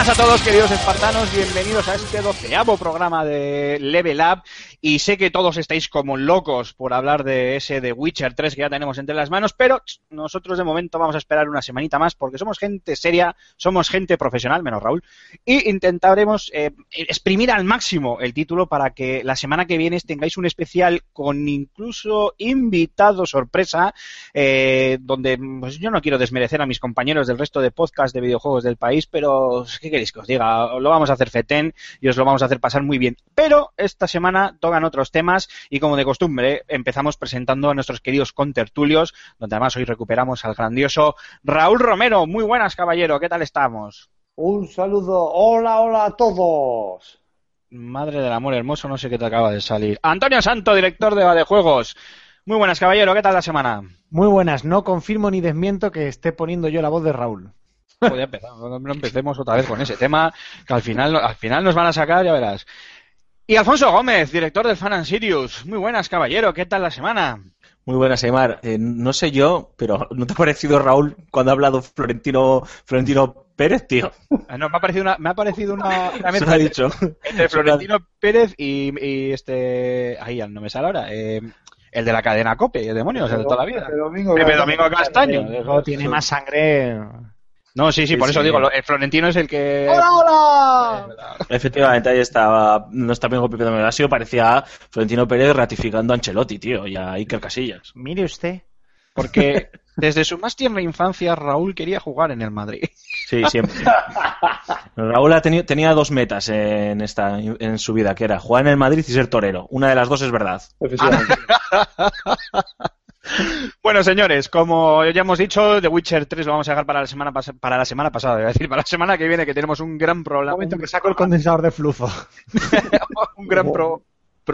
Buenas a todos, queridos espartanos, bienvenidos a este doceavo programa de Level Up. Y sé que todos estáis como locos por hablar de ese de Witcher 3 que ya tenemos entre las manos, pero nosotros de momento vamos a esperar una semanita más porque somos gente seria, somos gente profesional, menos Raúl, y intentaremos eh, exprimir al máximo el título para que la semana que viene tengáis un especial con incluso invitado sorpresa, eh, donde pues, yo no quiero desmerecer a mis compañeros del resto de podcast de videojuegos del país, pero ¿qué queréis que os diga? Lo vamos a hacer fetén y os lo vamos a hacer pasar muy bien. Pero esta semana tocan otros temas y como de costumbre empezamos presentando a nuestros queridos contertulios, donde además hoy recuperamos al grandioso Raúl Romero. Muy buenas, caballero, ¿qué tal estamos? Un saludo, hola, hola a todos. Madre del amor hermoso, no sé qué te acaba de salir. Antonio Santo, director de Vadejuegos. Muy buenas, caballero, ¿qué tal la semana? Muy buenas, no confirmo ni desmiento que esté poniendo yo la voz de Raúl. Joder, empezamos, no no empecemos otra vez con ese tema, que al final, al final nos van a sacar, ya verás. Y Alfonso Gómez, director del Fan and Sirius. Muy buenas, caballero, ¿qué tal la semana? Muy buenas, Aymar. Eh, no sé yo, pero ¿no te ha parecido Raúl cuando ha hablado Florentino, Florentino Pérez, tío? Ah, No, me ha parecido una, me ha parecido una, una Se lo mezcla entre- dicho. entre Florentino Pérez y, y este, ahí ya no me sale ahora, eh, el de la cadena Cope, el demonio, el de toda la vida. Pepe Domingo, Pepe Domingo Castaño. Luego tiene más sangre. No, sí, sí, por Sí, eso sí. digo, el Florentino es el que... ¡Hola, hola! Efectivamente, ahí estaba nuestro amigo Pepe Domingo. parecía Florentino Pérez ratificando a Ancelotti, tío, y a Iker Casillas. Mire usted. Porque desde su más tierna infancia Raúl quería jugar en el Madrid. Sí, siempre. Raúl ha tenido, tenía dos metas en, esta, en su vida, que era jugar en el Madrid y ser torero. Una de las dos es verdad. Efectivamente. Bueno, señores, como ya hemos dicho, The Witcher 3 lo vamos a dejar para la semana para la semana pasada, a decir, para la semana que viene que tenemos un gran Un problema, momento que saco el condensador de flujo. un gran pro-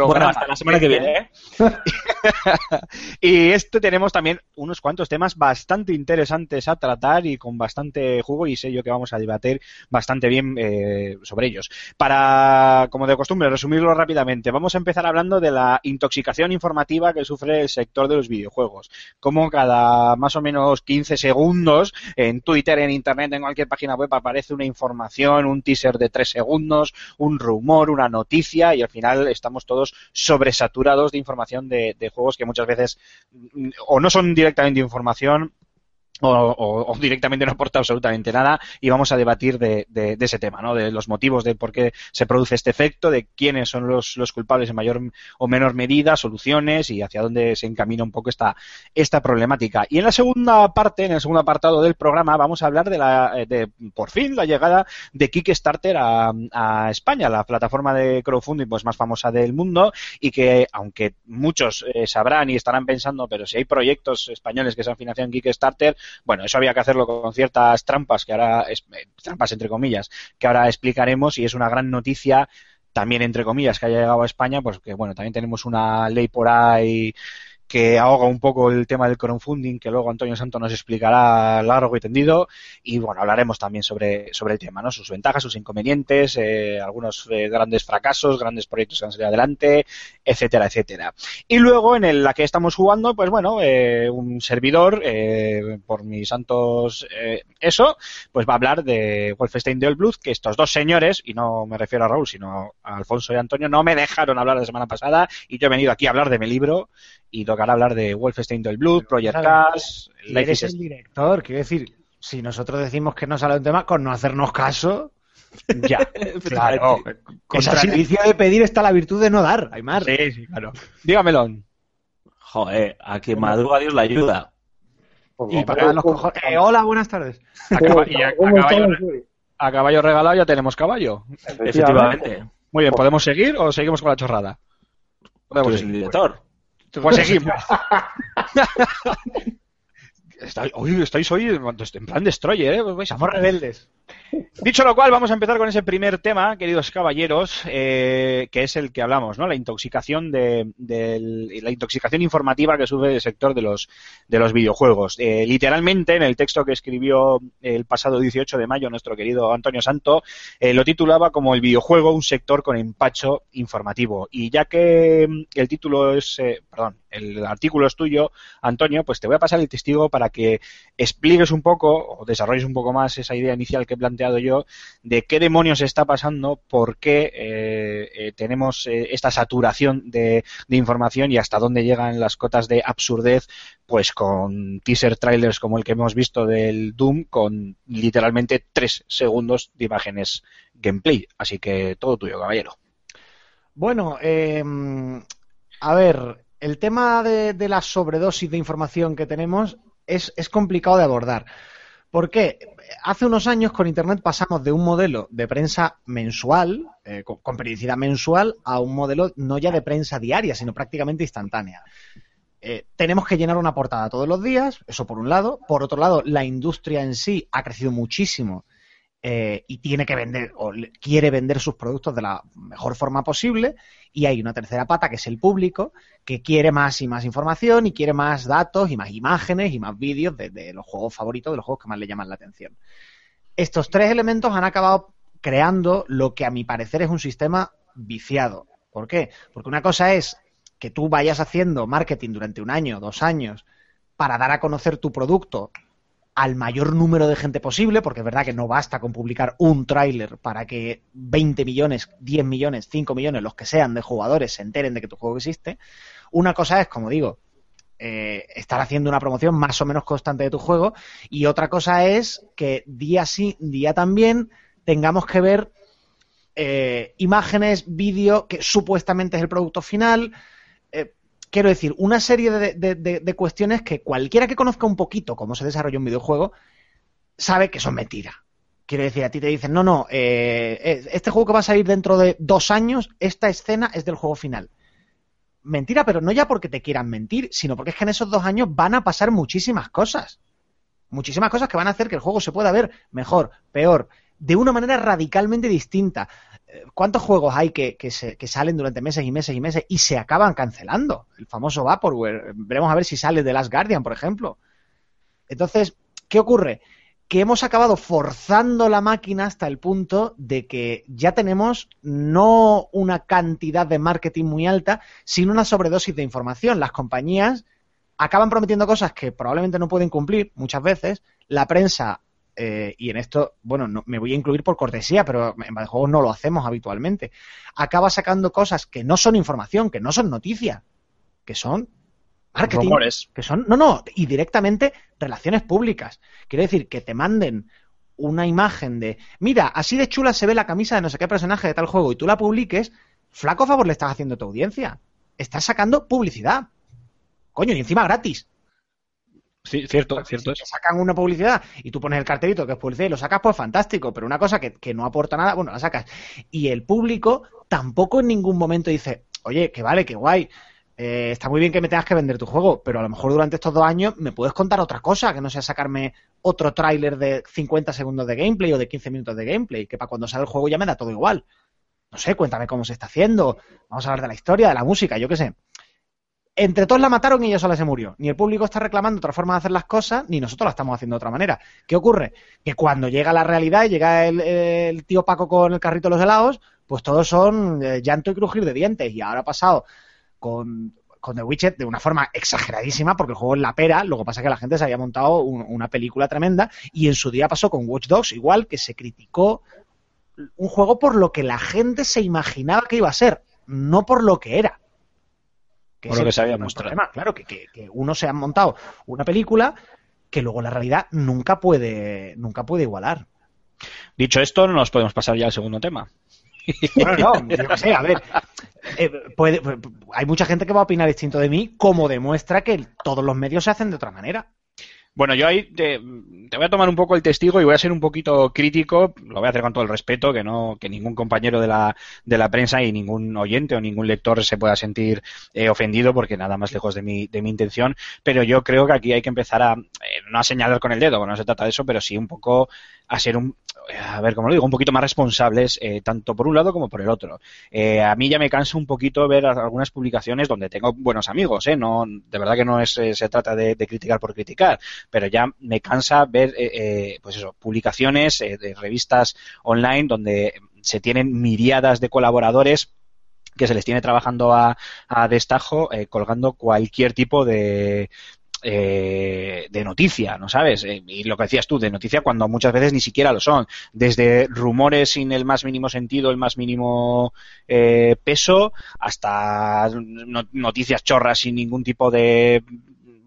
Bueno, programa. hasta la semana que viene. ¿eh? y este tenemos también unos cuantos temas bastante interesantes a tratar y con bastante jugo y sé yo que vamos a debatir bastante bien eh, sobre ellos. Para, como de costumbre, resumirlo rápidamente, vamos a empezar hablando de la intoxicación informativa que sufre el sector de los videojuegos. Como cada más o menos 15 segundos en Twitter, en Internet, en cualquier página web aparece una información, un teaser de 3 segundos, un rumor, una noticia y al final estamos todos sobresaturados de información de, de juegos que muchas veces mm, o no son directamente información o, o- directamente no aporta absolutamente nada y vamos a debatir de, de- de ese tema, ¿no? De los motivos de por qué se produce este efecto, de quiénes son los, los culpables en mayor o menor medida, soluciones y hacia dónde se encamina un poco esta, esta problemática. Y en la segunda parte, en el segundo apartado del programa, vamos a hablar de la, eh, de, por fin, la llegada de Kickstarter a, a España, la plataforma de crowdfunding pues más famosa del mundo y que, aunque muchos eh, sabrán y estarán pensando, pero si hay proyectos españoles que se han financiado en Kickstarter, bueno, eso había que hacerlo con ciertas trampas que ahora, es- eh, trampas entre comillas, que ahora explicaremos y es una gran noticia también entre comillas que haya llegado a España, pues que bueno, también tenemos una ley por ahí que ahoga un poco el tema del crowdfunding, que luego Antonio Santo nos explicará largo y tendido, y bueno, hablaremos también sobre, sobre el tema, ¿no? Sus ventajas, sus inconvenientes, eh, algunos eh, grandes fracasos, grandes proyectos que han salido adelante, etcétera, etcétera. Y luego en el- la que estamos jugando, pues bueno, eh, un servidor, eh, por mis santos eh, eso, pues va a hablar de Wolfenstein The Old Blood, que estos dos señores, y no me refiero a Raúl, sino a Alfonso y Antonio, no me dejaron hablar la semana pasada, y yo he venido aquí a hablar de mi libro, y tocará hablar de Wolfenstein The Old Blood, Project Cars, eres el director, quiero decir, si nosotros decimos que no sale un tema, con no hacernos caso, Ya, claro. Con Es así. servicio de pedir está la virtud de no dar, Aymar. Sí, sí, claro. Dígamelo. Joder, a quien madruga Dios la ayuda. Y para los ¿cómo- cojones. Eh, hola, buenas tardes. A, y caballo, a caballo regalado ya tenemos caballo. Efectivamente. Muy bien, ¿podemos seguir o seguimos con la chorrada? Tú eres el director. Pues seguimos. Estoy, uy, estáis hoy en plan destroyer, ¿eh? Vais a Somos rebeldes. Dicho lo cual, vamos a empezar con ese primer tema, queridos caballeros, eh, que es el que hablamos, ¿no? La intoxicación de, la intoxicación informativa que sufre el sector de los de los videojuegos. Eh, literalmente, en el texto que escribió el pasado 18 de mayo nuestro querido Antonio Santo, eh, lo titulaba como el videojuego un sector con empacho informativo. Y ya que mm, el título es, perdón, el artículo es tuyo, Antonio, pues te voy a pasar el testigo para que expliques un poco o desarrolles un poco más esa idea inicial que planteado yo de qué demonios está pasando, por qué eh, eh, tenemos eh, esta saturación de, información y hasta dónde llegan las cotas de absurdez, pues con teaser trailers como el que hemos visto del Doom, con literalmente tres segundos de imágenes gameplay. Así que todo tuyo, caballero. Bueno, eh, a ver, el tema de, de la sobredosis de información que tenemos es, es complicado de abordar. ¿Por qué? Hace unos años con Internet pasamos de un modelo de prensa mensual, eh, con, con periodicidad mensual, a un modelo no ya de prensa diaria, sino prácticamente instantánea. Eh, tenemos que llenar una portada todos los días, eso por un lado. Por otro lado, la industria en sí ha crecido muchísimo eh, y tiene que vender o quiere vender sus productos de la mejor forma posible. Y hay una tercera pata que es el público que quiere más y más información y quiere más datos y más imágenes y más vídeos de, de los juegos favoritos, de los juegos que más le llaman la atención. Estos tres elementos han acabado creando lo que a mi parecer es un sistema viciado. ¿Por qué? Porque una cosa es que tú vayas haciendo marketing durante un año, dos años, para dar a conocer tu producto al mayor número de gente posible, porque es verdad que no basta con publicar un tráiler para que 20 millones, 10 millones, 5 millones, los que sean de jugadores se enteren de que tu juego existe. Una cosa es, como digo, eh, estar haciendo una promoción más o menos constante de tu juego y otra cosa es que día sí, día también tengamos que ver eh, imágenes, vídeo, que supuestamente es el producto final. Quiero decir, una serie de, cuestiones que cualquiera que conozca un poquito cómo se desarrolla un videojuego sabe que son mentiras. Quiero decir, a ti te dicen, no, no, eh, eh, este juego que va a salir dentro de dos años, esta escena es del juego final. Mentira, pero no ya porque te quieran mentir, sino porque es que en esos dos años van a pasar muchísimas cosas. Muchísimas cosas que van a hacer que el juego se pueda ver mejor, peor, de una manera radicalmente distinta. ¿Cuántos juegos hay que salen durante meses y meses y meses y se acaban cancelando? El famoso Vaporware. Veremos a ver si sale de Last Guardian, por ejemplo. Entonces, ¿qué ocurre? Que hemos acabado forzando la máquina hasta el punto de que ya tenemos no una cantidad de marketing muy alta, sino una sobredosis de información. Las compañías acaban prometiendo cosas que probablemente no pueden cumplir muchas veces. La prensa, eh, y en esto, bueno, no- me voy a incluir por cortesía, pero en videojuegos no lo hacemos habitualmente, acaba sacando cosas que no son información, que no son noticias, que son marketing, Rumores. que son, no, no, y directamente relaciones públicas. Quiero decir, que te manden una imagen de, mira, así de chula se ve la camisa de no sé qué personaje de tal juego y tú la publiques, flaco favor le estás haciendo a tu audiencia. Estás sacando publicidad. Coño, y encima gratis. Sí, cierto, cierto Si te sacan una publicidad y tú pones el cartelito que es publicidad y lo sacas, pues fantástico. Pero una cosa que, que no aporta nada, bueno, la sacas. Y el público tampoco en ningún momento dice, oye, que vale, que guay. eh, está muy bien que me tengas que vender tu juego, pero a lo mejor durante estos dos años me puedes contar otra cosa, que no sea sacarme otro tráiler de 50 segundos de gameplay o de 15 minutos de gameplay, que para cuando sale el juego ya me da todo igual. No sé, cuéntame cómo se está haciendo. Vamos a hablar de la historia, de la música, yo qué sé. Entre todos la mataron y ella sola se murió. Ni el público está reclamando otra forma de hacer las cosas, ni nosotros la estamos haciendo de otra manera. ¿Qué ocurre? Que cuando llega la realidad y llega el, tío Paco con el carrito de los helados, pues todos son eh, llanto y crujir de dientes. Y ahora ha pasado con, The Witcher de una forma exageradísima, porque el juego es la pera, lo que pasa es que la gente se había montado un- una película tremenda, y en su día pasó con Watch Dogs, igual que se criticó un juego por lo que la gente se imaginaba que iba a ser, no por lo que era. Por es lo que se había gran mostrado. problema. Claro, que, que, que uno se ha montado una película que luego la realidad nunca puede, nunca puede igualar. Dicho esto, nos podemos pasar ya al segundo tema. Bueno, no, yo qué sé, a ver. eh, puede- pu- pu- hay mucha gente que va a opinar distinto de mí, como demuestra que todos los medios se hacen de otra manera. Bueno, yo ahí te, voy a tomar un poco el testigo y voy a ser un poquito crítico, lo voy a hacer con todo el respeto, que no, que ningún compañero de la, de la prensa y ningún oyente o ningún lector se pueda sentir eh, ofendido, porque nada más lejos de mi, de mi intención, pero yo creo que aquí hay que empezar a, no a señalar con el dedo, bueno, no se trata de eso, pero sí un poco a ser un, a ver, como lo digo, un poquito más responsables, eh, tanto por un lado como por el otro. Eh, a mí ya me cansa un poquito ver algunas publicaciones donde tengo buenos amigos, ¿eh? No, de verdad que no es, eh, se trata de, de criticar por criticar, pero ya me cansa ver, eh, eh, pues eso, publicaciones eh, de revistas online donde se tienen miriadas de colaboradores que se les tiene trabajando a, a destajo, eh, colgando cualquier tipo de, eh, de noticia, ¿no sabes? Eh, y lo que decías tú, de noticia cuando muchas veces ni siquiera lo son. Desde rumores sin el más mínimo sentido, el más mínimo eh, peso, hasta no- noticias chorras sin ningún tipo de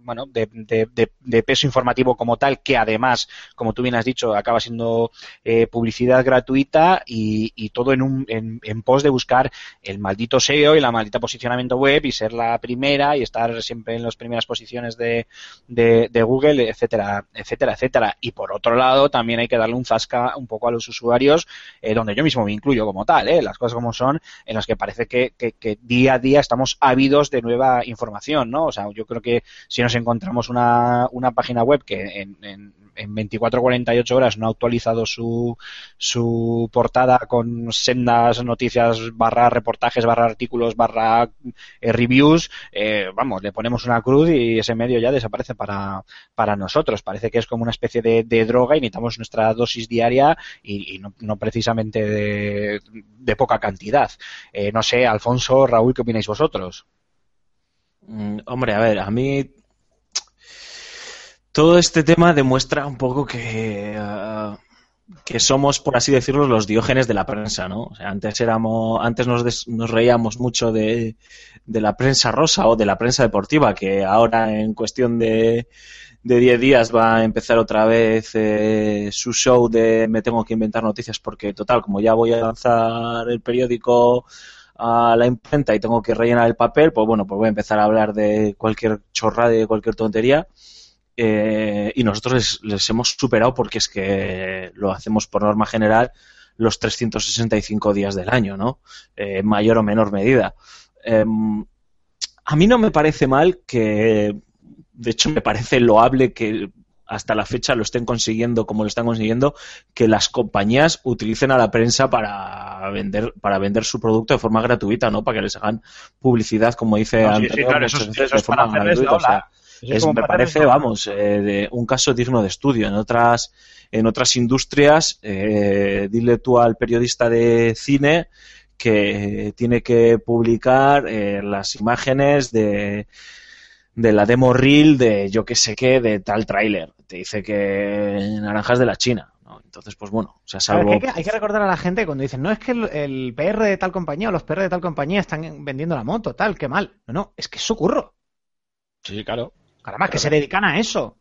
bueno, de, peso informativo como tal, que además, como tú bien has dicho, acaba siendo eh, publicidad gratuita y, y todo en, un, en, pos de buscar el maldito SEO y la maldita posicionamiento web y ser la primera y estar siempre en las primeras posiciones de, de, Google, etcétera, etcétera, etcétera. Y por otro lado, también hay que darle un zasca un poco a los usuarios, eh, donde yo mismo me incluyo como tal, eh, las cosas como son, en las que parece que, que, que día a día estamos ávidos de nueva información, ¿no? O sea, yo creo que si nos encontramos una, una página web que en, en, en 24 o 48 horas no ha actualizado su, su portada con sendas noticias barra reportajes barra artículos barra eh, reviews, eh, vamos, le ponemos una cruz y ese medio ya desaparece para, para nosotros. Parece que es como una especie de, droga y necesitamos nuestra dosis diaria y, y no, no precisamente de, de poca cantidad. Eh, no sé, Alfonso, Raúl, ¿qué opináis vosotros? Mm, Hombre, a ver, a mí todo este tema demuestra un poco que, ah, que somos, por así decirlo, los diógenes de la prensa, ¿no? O sea, antes éramos, antes nos, des- nos reíamos mucho de, de la prensa rosa o de la prensa deportiva, que ahora en cuestión de, de 10 días va a empezar otra vez eh, su show de me tengo que inventar noticias porque, total, como ya voy a lanzar el periódico a la imprenta y tengo que rellenar el papel, pues bueno, pues voy a empezar a hablar de cualquier chorrada, de cualquier tontería. Eh, y nosotros les, les hemos superado porque es que lo hacemos por norma general los 365 días del año, ¿no? Eh, en mayor o menor medida. Em, a mí no me parece mal que, de hecho, me parece loable que hasta la fecha lo estén consiguiendo como lo están consiguiendo, que las compañías utilicen a la prensa para vender, para vender su producto de forma gratuita, ¿no? Para que les hagan publicidad, como dice No, sí, sí, claro, eso es- eso para hacerles la o sea, es, me parece, vamos, eh, de un caso digno de estudio. En otras, en otras industrias, eh, dile tú al periodista de cine que tiene que publicar eh, las imágenes de, de la demo reel de yo que sé qué, de tal tráiler. Te dice que naranjas de la China. ¿no? Entonces, pues bueno, o sea, salvo... que hay, que, hay que recordar a la gente cuando dicen, no es que el, el PR de tal compañía o los PR de tal compañía están vendiendo la moto, tal, qué mal. No, no, es que es su curro. Sí, claro. Además, que se dedican a eso.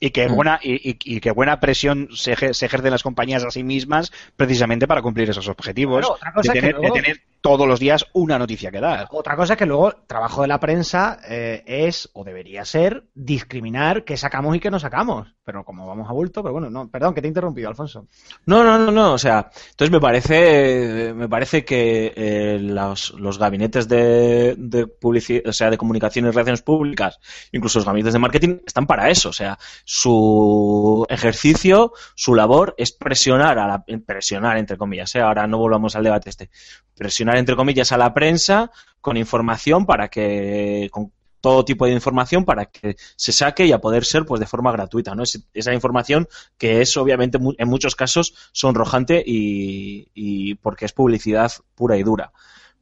Y que Mm. buena, y, y- y que buena presión se, se ejercen las compañías a sí mismas precisamente para cumplir esos objetivos Claro, otra cosa de, es que tener, luego- de tener todos los días una noticia que dar. Otra cosa es que luego el trabajo de la prensa eh, es, o debería ser, discriminar qué sacamos y qué no sacamos. Pero como vamos a bulto, pero bueno, no, perdón, que te he interrumpido, Alfonso. No, no, no, no. O sea, entonces me parece, me parece que eh, los, los gabinetes de, de publicidad, o sea, de comunicación y relaciones públicas, incluso los gabinetes de marketing, están para eso. O sea, su ejercicio, su labor es presionar a la, presionar entre comillas. ¿eh? Ahora no volvamos al debate este. Presionar entre comillas a la prensa con información para que, con todo tipo de información para que se saque y a poder ser pues de forma gratuita, ¿no? Es- esa información que es obviamente en muchos casos sonrojante y, y porque es publicidad pura y dura.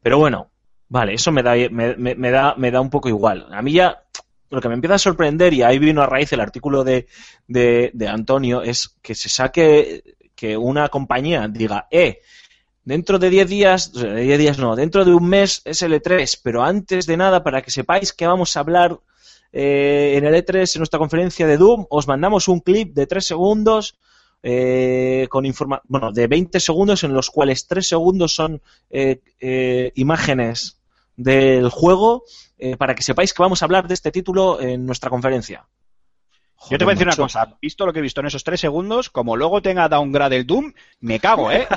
Pero bueno, vale, eso me da, me da, me da un poco igual. A mí ya lo que me empieza a sorprender, y ahí vino a raíz el artículo de, de, Antonio, es que se saque, que una compañía diga, eh, dentro de 10 días, de 10 días no, dentro de un mes es el E3, pero antes de nada, para que sepáis que vamos a hablar eh, en el E3, en nuestra conferencia de Doom, os mandamos un clip de 3 segundos eh, con informa bueno, de 20 segundos en los cuales 3 segundos son eh, eh, imágenes del juego eh, para que sepáis que vamos a hablar de este título en nuestra conferencia. Yo te voy a decir una cosa, visto lo que he visto en esos tres segundos, como luego tenga downgrade el Doom, me cago, ¿eh?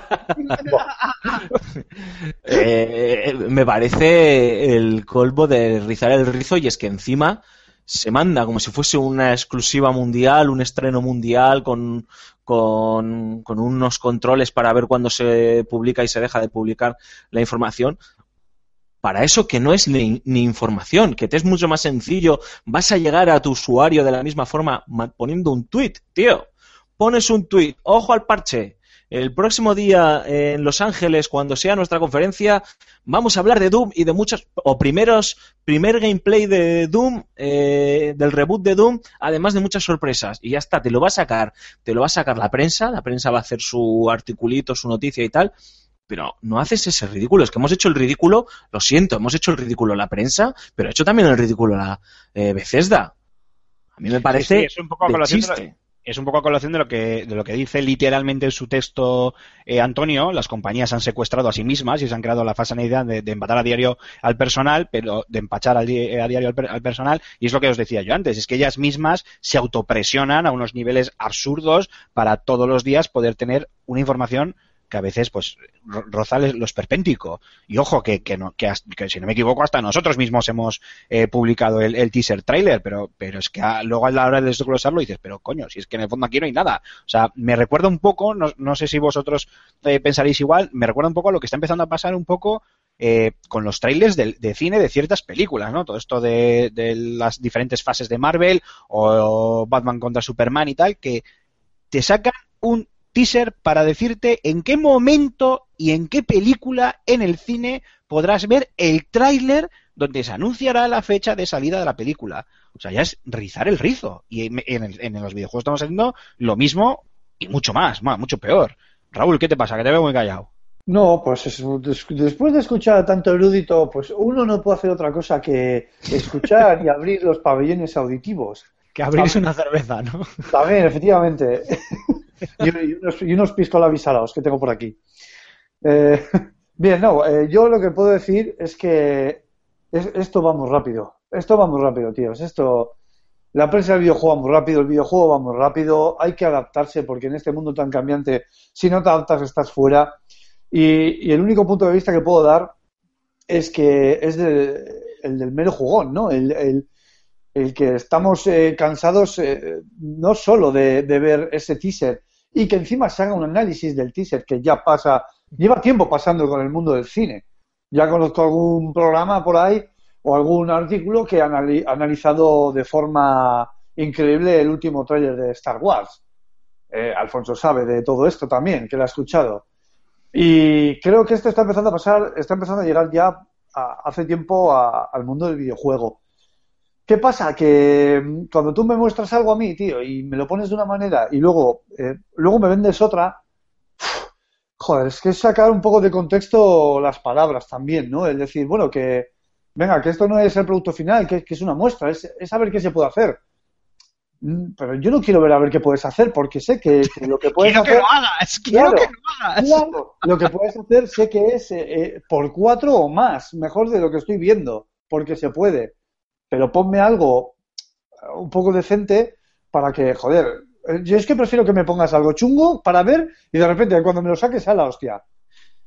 Eh, me parece el colmo de rizar el rizo y es que encima se manda como si fuese una exclusiva mundial, un estreno mundial con, con, con unos controles para ver cuándo se publica y se deja de publicar la información. Para eso que no es ni, ni información, que te es mucho más sencillo, vas a llegar a tu usuario de la misma forma ma- poniendo un tweet, tío. Pones un tweet, ojo al parche, el próximo día en Los Ángeles, cuando sea nuestra conferencia, vamos a hablar de Doom y de muchos, o primeros, primer gameplay de Doom, eh, del reboot de Doom, además de muchas sorpresas. Y ya está, te lo va a sacar, te lo va a sacar la prensa, la prensa va a hacer su articulito, su noticia y tal. Pero no haces ese ridículo, es que hemos hecho el ridículo, lo siento, hemos hecho el ridículo la prensa, pero ha hecho también el ridículo la eh, Bethesda. A mí me parece Sí, es un poco a de colación de lo- chiste. es un poco a colación de lo que, de lo que dice literalmente en su texto eh, Antonio. Las compañías han secuestrado a sí mismas y se han creado la falsa idea de, de empatar a diario al personal, pero de empachar al di- a diario al, per- al personal. Y es lo que os decía yo antes, es que ellas mismas se autopresionan a unos niveles absurdos para todos los días poder tener una información que a veces pues ro- roza lo esperpéntico. Y ojo, que, que, no, que, si no me equivoco, hasta nosotros mismos hemos eh, publicado el, teaser trailer, pero, pero es que luego a la hora de desglosarlo dices, pero coño, si es que en el fondo aquí no hay nada. O sea, me recuerda un poco, no, no sé si vosotros eh, pensaréis igual, me recuerda un poco a lo que está empezando a pasar un poco eh, con los trailers de, cine de ciertas películas, ¿no? Todo esto de las diferentes fases de Marvel o Batman contra Superman y tal, que te sacan un teaser para decirte en qué momento y en qué película en el cine podrás ver el tráiler donde se anunciará la fecha de salida de la película. O sea, ya es rizar el rizo. Y en, el- en los videojuegos estamos haciendo lo mismo y mucho más, mucho peor. Raúl, ¿qué te pasa? Que te veo muy callado. No, pues es- des- después de escuchar a tanto erudito, pues uno no puede hacer otra cosa que escuchar y abrir los pabellones auditivos. Que abrirse una cerveza, ¿no? También, efectivamente. y, unos, y unos que tengo por aquí. Eh, bien, no, eh, yo lo que puedo decir es que es- esto va muy rápido. Esto va muy rápido, tíos. Esto, la prensa del videojuego va muy rápido, el videojuego va muy rápido. Hay que adaptarse porque en este mundo tan cambiante, si no te adaptas, estás fuera. Y, y el único punto de vista que puedo dar es que es de- el del mero jugón, ¿no? El, el- el que estamos eh, cansados eh, no solo de, ver ese teaser y que encima se haga un análisis del teaser que ya pasa, lleva tiempo pasando con el mundo del cine. Ya conozco algún programa por ahí o algún artículo que ha anali- analizado de forma increíble el último tráiler de Star Wars. Eh, Alfonso sabe de todo esto también, que lo ha escuchado. Y creo que esto está empezando a pasar, está empezando a llegar ya a- hace tiempo a- al mundo del videojuego. ¿Qué pasa? Que mm, cuando tú me muestras algo a mí, tío, y me lo pones de una manera y luego, eh, luego me vendes otra, joder, es que es sacar un poco de contexto las palabras también, ¿no? Es decir, bueno, que, venga, que esto no es el producto final, que, que es una muestra, es, es saber qué se puede hacer. Mm, Pero yo no quiero ver a ver qué puedes hacer, porque sé que, que lo que puedes quiero que lo hagas, quiero Claro. que lo hagas. Claro, lo que puedes hacer sé que es eh, eh, por cuatro o más, mejor de lo que estoy viendo, porque se puede. Pero ponme algo eh, un poco decente para que, joder, eh, yo es que prefiero que me pongas algo chungo para ver y de repente cuando me lo saques sea la hostia.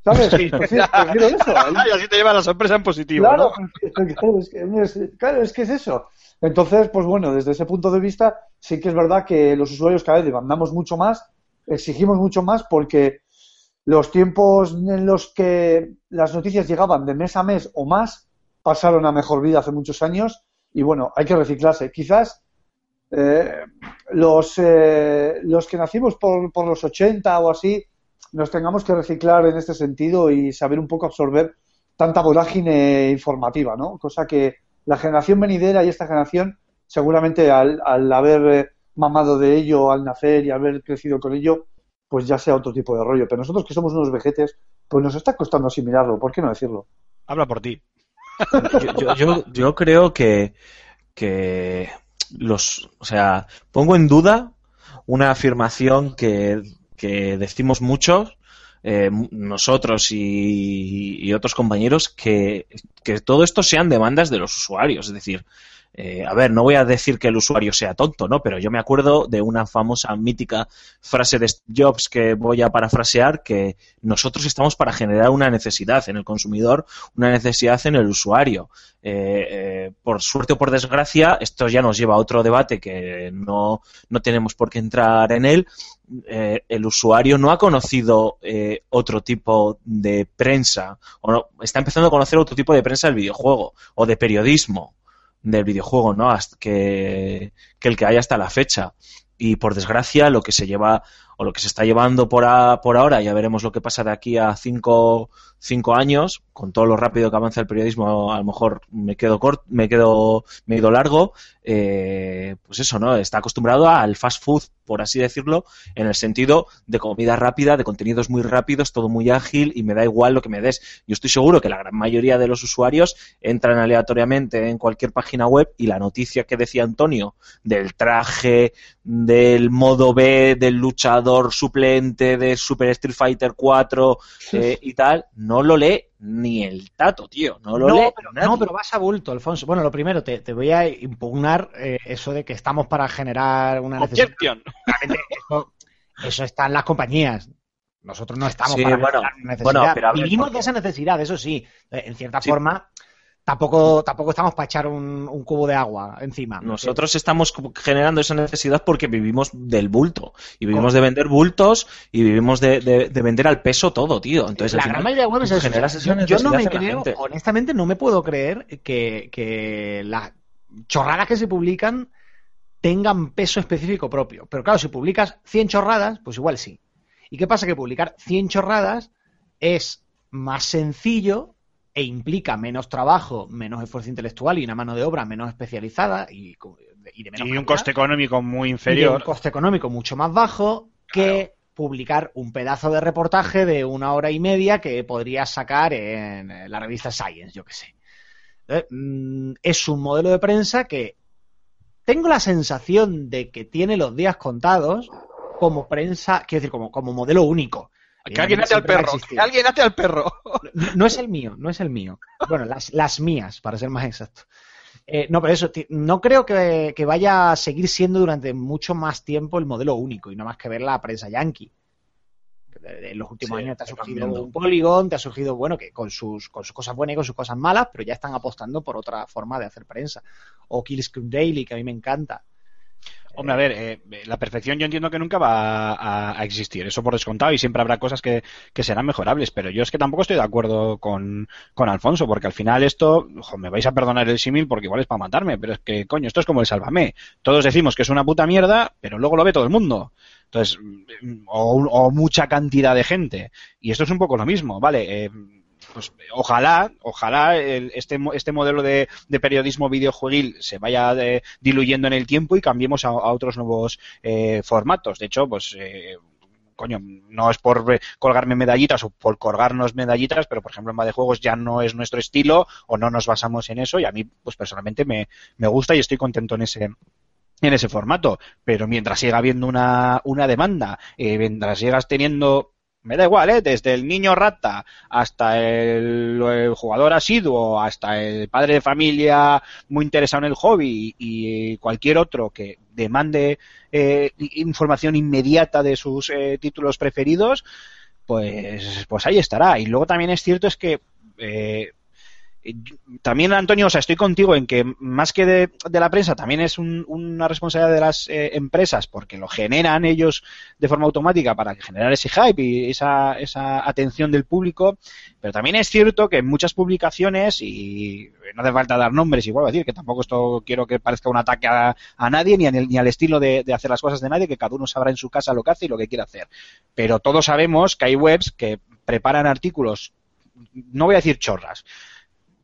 ¿Sabes? Prefiero, prefiero eso. y así te lleva la sorpresa en positivo, Claro, ¿no? es que, es- claro, es que es eso. Entonces, pues bueno, desde ese punto de vista, sí que es verdad que los usuarios cada vez demandamos mucho más, exigimos mucho más porque los tiempos en los que las noticias llegaban de mes a mes o más pasaron a mejor vida hace muchos años y bueno, hay que reciclarse. Quizás eh, los, eh, los que nacimos por, por los 80 o así nos tengamos que reciclar en este sentido y saber un poco absorber tanta vorágine informativa, ¿no? Cosa que la generación venidera y esta generación seguramente al, al haber eh, mamado de ello al nacer y haber crecido con ello, pues ya sea otro tipo de rollo. Pero nosotros que somos unos vejetes, pues nos está costando asimilarlo, ¿por qué no decirlo? Habla por ti. Yo, creo que, que los, o sea, pongo en duda una afirmación que, que decimos muchos, eh, nosotros y, y otros compañeros, que, que todo esto sean demandas de los usuarios. Es decir, eh, a ver, no voy a decir que el usuario sea tonto, ¿no? Pero yo me acuerdo de una famosa mítica frase de Jobs que voy a parafrasear, que nosotros estamos para generar una necesidad en el consumidor, una necesidad en el usuario. Eh, eh, por suerte o por desgracia, esto ya nos lleva a otro debate que no, no tenemos por qué entrar en él. Eh, el usuario no ha conocido otro tipo de prensa, o está empezando a conocer otro tipo de prensa del videojuego, o de periodismo del videojuego, ¿no? Que, que el que hay hasta la fecha. Y por desgracia, lo que se lleva o lo que se está llevando por, a- por ahora, ya veremos lo que pasa de aquí a cinco, cinco años, con todo lo rápido que avanza el periodismo, a lo mejor me quedo corto, me quedo, me he ido largo, eh, pues eso, ¿no? Está acostumbrado al fast food, por así decirlo, en el sentido de comida rápida, de contenidos muy rápidos, todo muy ágil y me da igual lo que me des. Yo estoy seguro que la gran mayoría de los usuarios entran aleatoriamente en cualquier página web y la noticia que decía Antonio del traje, del modo B, del luchador suplente de Super Street Fighter 4 eh, y tal, no lo lee ni el tato, tío. No lo lee No pero, nadie. no, pero vas a bulto, Alfonso. Bueno, lo primero, te, te voy a impugnar eh, eso de que estamos para generar una necesidad. Objection. Eso, eso está en las compañías. Nosotros no estamos Sí, para bueno, generar una necesidad. bueno, pero a ver, Vivimos porque- de esa necesidad, eso sí. Eh, En cierta Sí. forma, tampoco, tampoco estamos para echar un, un cubo de agua encima. Nosotros estamos generando esa necesidad porque vivimos del bulto. Y vivimos de vender bultos y vivimos de, de- de vender al peso todo, tío. Entonces, la gran mayoría de webs es eso. Yo, no me creo, honestamente, no me puedo creer que, que las chorradas que se publican tengan peso específico propio. Pero claro, si publicas 100 chorradas, pues igual sí. ¿Y qué pasa? Que publicar 100 chorradas es más sencillo e implica menos trabajo, menos esfuerzo intelectual y una mano de obra menos especializada y, y de menos Y un calidad coste económico muy y inferior. un coste económico mucho más bajo que publicar un pedazo de reportaje de una hora y media que podrías sacar en la revista Science, yo que sé. Eh, mm, Es un modelo de prensa que tengo la sensación de que tiene los días contados como prensa, quiero decir, como, como modelo único. Que alguien al perro. alguien ate al perro. No, no es el mío, no es el mío. Bueno, las, las mías, para ser más exacto. Eh, no, pero eso, no creo que, que vaya a seguir siendo durante mucho más tiempo el modelo único y no más que ver la prensa yankee. En los últimos Sí, años te ha surgido cambiando. un Polygon, te ha surgido, bueno, que con sus, con sus cosas buenas y con sus cosas malas, pero ya están apostando por otra forma de hacer prensa. O Killscreen Daily, que a mí me encanta. Hombre, a ver, eh, la perfección yo entiendo que nunca va a, existir, eso por descontado, y siempre habrá cosas que, que serán mejorables, pero yo es que tampoco estoy de acuerdo con, con Alfonso, porque al final esto, ojo, me vais a perdonar el símil porque igual es para matarme, pero es que, coño, esto es como el Sálvame. Todos decimos que es una puta mierda, pero luego lo ve todo el mundo. Entonces, o, o mucha cantidad de gente. Y esto es un poco lo mismo, ¿vale? Eh, pues ojalá, ojalá el- este, este modelo de, de periodismo videojueguil se vaya eh, diluyendo en el tiempo y cambiemos a, otros nuevos eh, formatos. De hecho, pues eh, coño, no es por eh, colgarme medallitas o por colgarnos medallitas, pero por ejemplo en de juegos ya no es nuestro estilo o no nos basamos en eso y a mí pues personalmente me, me gusta y estoy contento en ese en ese formato, pero mientras siga habiendo una, una demanda, mientras sigas teniendo me da igual, ¿eh? desde el niño rata hasta el, jugador asiduo, hasta el padre de familia muy interesado en el hobby y, cualquier otro que demande eh, información inmediata de sus eh, títulos preferidos, pues, pues ahí estará. Y luego también es cierto es que eh, también, Antonio, o sea, estoy contigo en que más que de, la prensa, también es un- una responsabilidad de las eh, empresas porque lo generan ellos de forma automática para generar ese hype y esa, esa atención del público. Pero también es cierto que en muchas publicaciones, y no hace falta dar nombres, igual a decir que tampoco esto quiero que parezca un ataque a, nadie ni, al estilo de hacer las cosas de nadie, que cada uno sabrá en su casa lo que hace y lo que quiere hacer. Pero todos sabemos que hay webs que preparan artículos, no voy a decir chorras,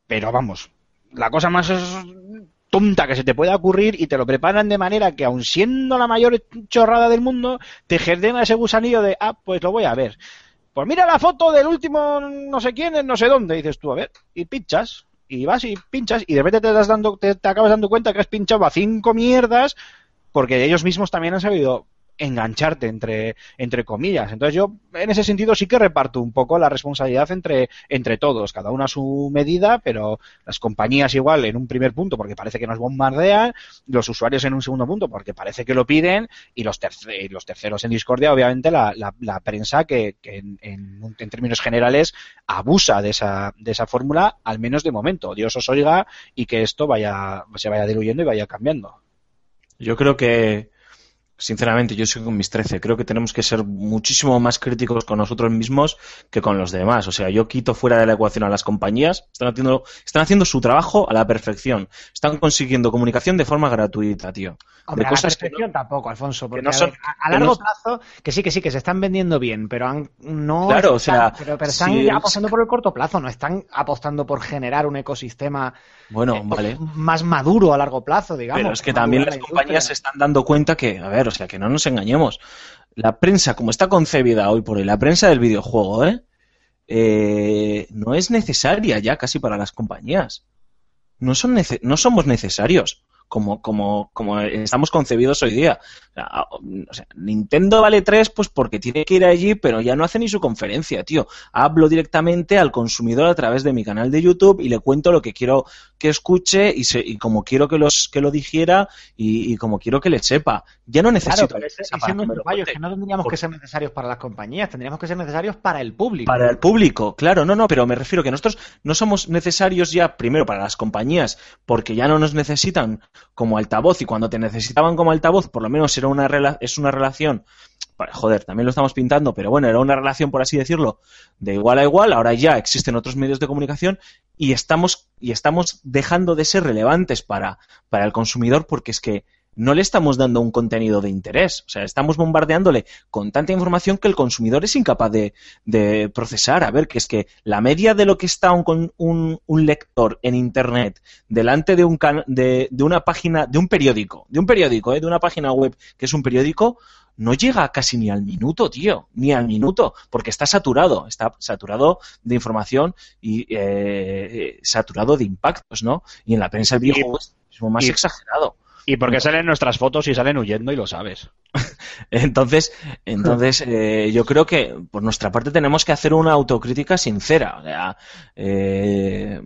pero vamos, la cosa más tonta que se te pueda ocurrir y te lo preparan de manera que aun siendo la mayor chorrada del mundo, te genera ese gusanillo de, ah, pues lo voy a ver. Pues mira la foto del último no sé quién no sé dónde, dices tú, a ver, y pinchas, y vas y pinchas, y de repente te, das dando, te, te acabas dando cuenta que has pinchado a cinco mierdas, porque ellos mismos también han sabido engancharte entre, entre comillas. Entonces yo en ese sentido sí que reparto un poco la responsabilidad entre, entre todos, cada uno a su medida, pero las compañías igual en un primer punto porque parece que nos bombardean, los usuarios en un segundo punto porque parece que lo piden y los, terce- los terceros en discordia obviamente la, la- la prensa que, que en, en- en términos generales abusa de esa, de esa fórmula, al menos de momento. Dios os oiga y que esto vaya, se vaya diluyendo y vaya cambiando. Yo creo que, sinceramente, yo soy con mis 13. Creo que tenemos que ser muchísimo más críticos con nosotros mismos que con los demás. O sea, yo quito fuera de la ecuación a las compañías. Están haciendo, están haciendo su trabajo a la perfección. Están consiguiendo comunicación de forma gratuita, tío. Hombre, de a la cosas que perfección tampoco, Alfonso, porque no a, son- ver, a- a que largo no- plazo, que sí, que sí, que se están vendiendo bien, pero han, no Claro, o sea, pero, pero están si- apostando por el corto plazo, no están apostando por generar un ecosistema Bueno, eh, vale. más maduro a largo plazo, digamos. Pero es que también las compañías se están dando cuenta que, a ver, o sea, que no nos engañemos. La prensa, como está concebida hoy por hoy, la prensa del videojuego, ¿eh? Eh, no es necesaria ya casi para las compañías. No, son nece- no somos necesarios como, como, como estamos concebidos hoy día. O sea, a- o sea, Nintendo vale 3 pues porque tiene que ir allí, pero ya no hace ni su conferencia, tío. Hablo directamente al consumidor a través de mi canal de YouTube y le cuento lo que quiero que escuche y, se- y como quiero que, los, que lo digiera y, y como quiero que le sepa. Ya no Claro, necesito la ese, ese no que no tendríamos que ser necesarios para las compañías, tendríamos que ser necesarios para el público. Para el público, claro, no, no, pero me refiero que nosotros no somos necesarios ya, primero, para las compañías, porque ya no nos necesitan como altavoz y cuando te necesitaban como altavoz, por lo menos era una rela- es una relación, joder, también lo estamos pintando, pero bueno, era una relación, por así decirlo, de igual a igual, ahora ya existen otros medios de comunicación y estamos, y estamos dejando de ser relevantes para, para el consumidor porque es que no le estamos dando un contenido de interés, o sea, estamos bombardeándole con tanta información que el consumidor es incapaz de, de procesar. A ver, que es que la media de lo que está un, un, un lector en Internet delante de, un can- de, de una página, de un periódico, de un periódico, ¿eh? de una página web que es un periódico, no llega casi ni al minuto, tío, ni al minuto, porque está saturado, está saturado de información y eh, saturado de impactos, ¿no? Y en la prensa el videojuego es más y- exagerado. Y porque salen nuestras fotos y salen huyendo y lo sabes. Entonces, entonces eh, yo creo que por nuestra parte tenemos que hacer una autocrítica sincera. O sea, eh,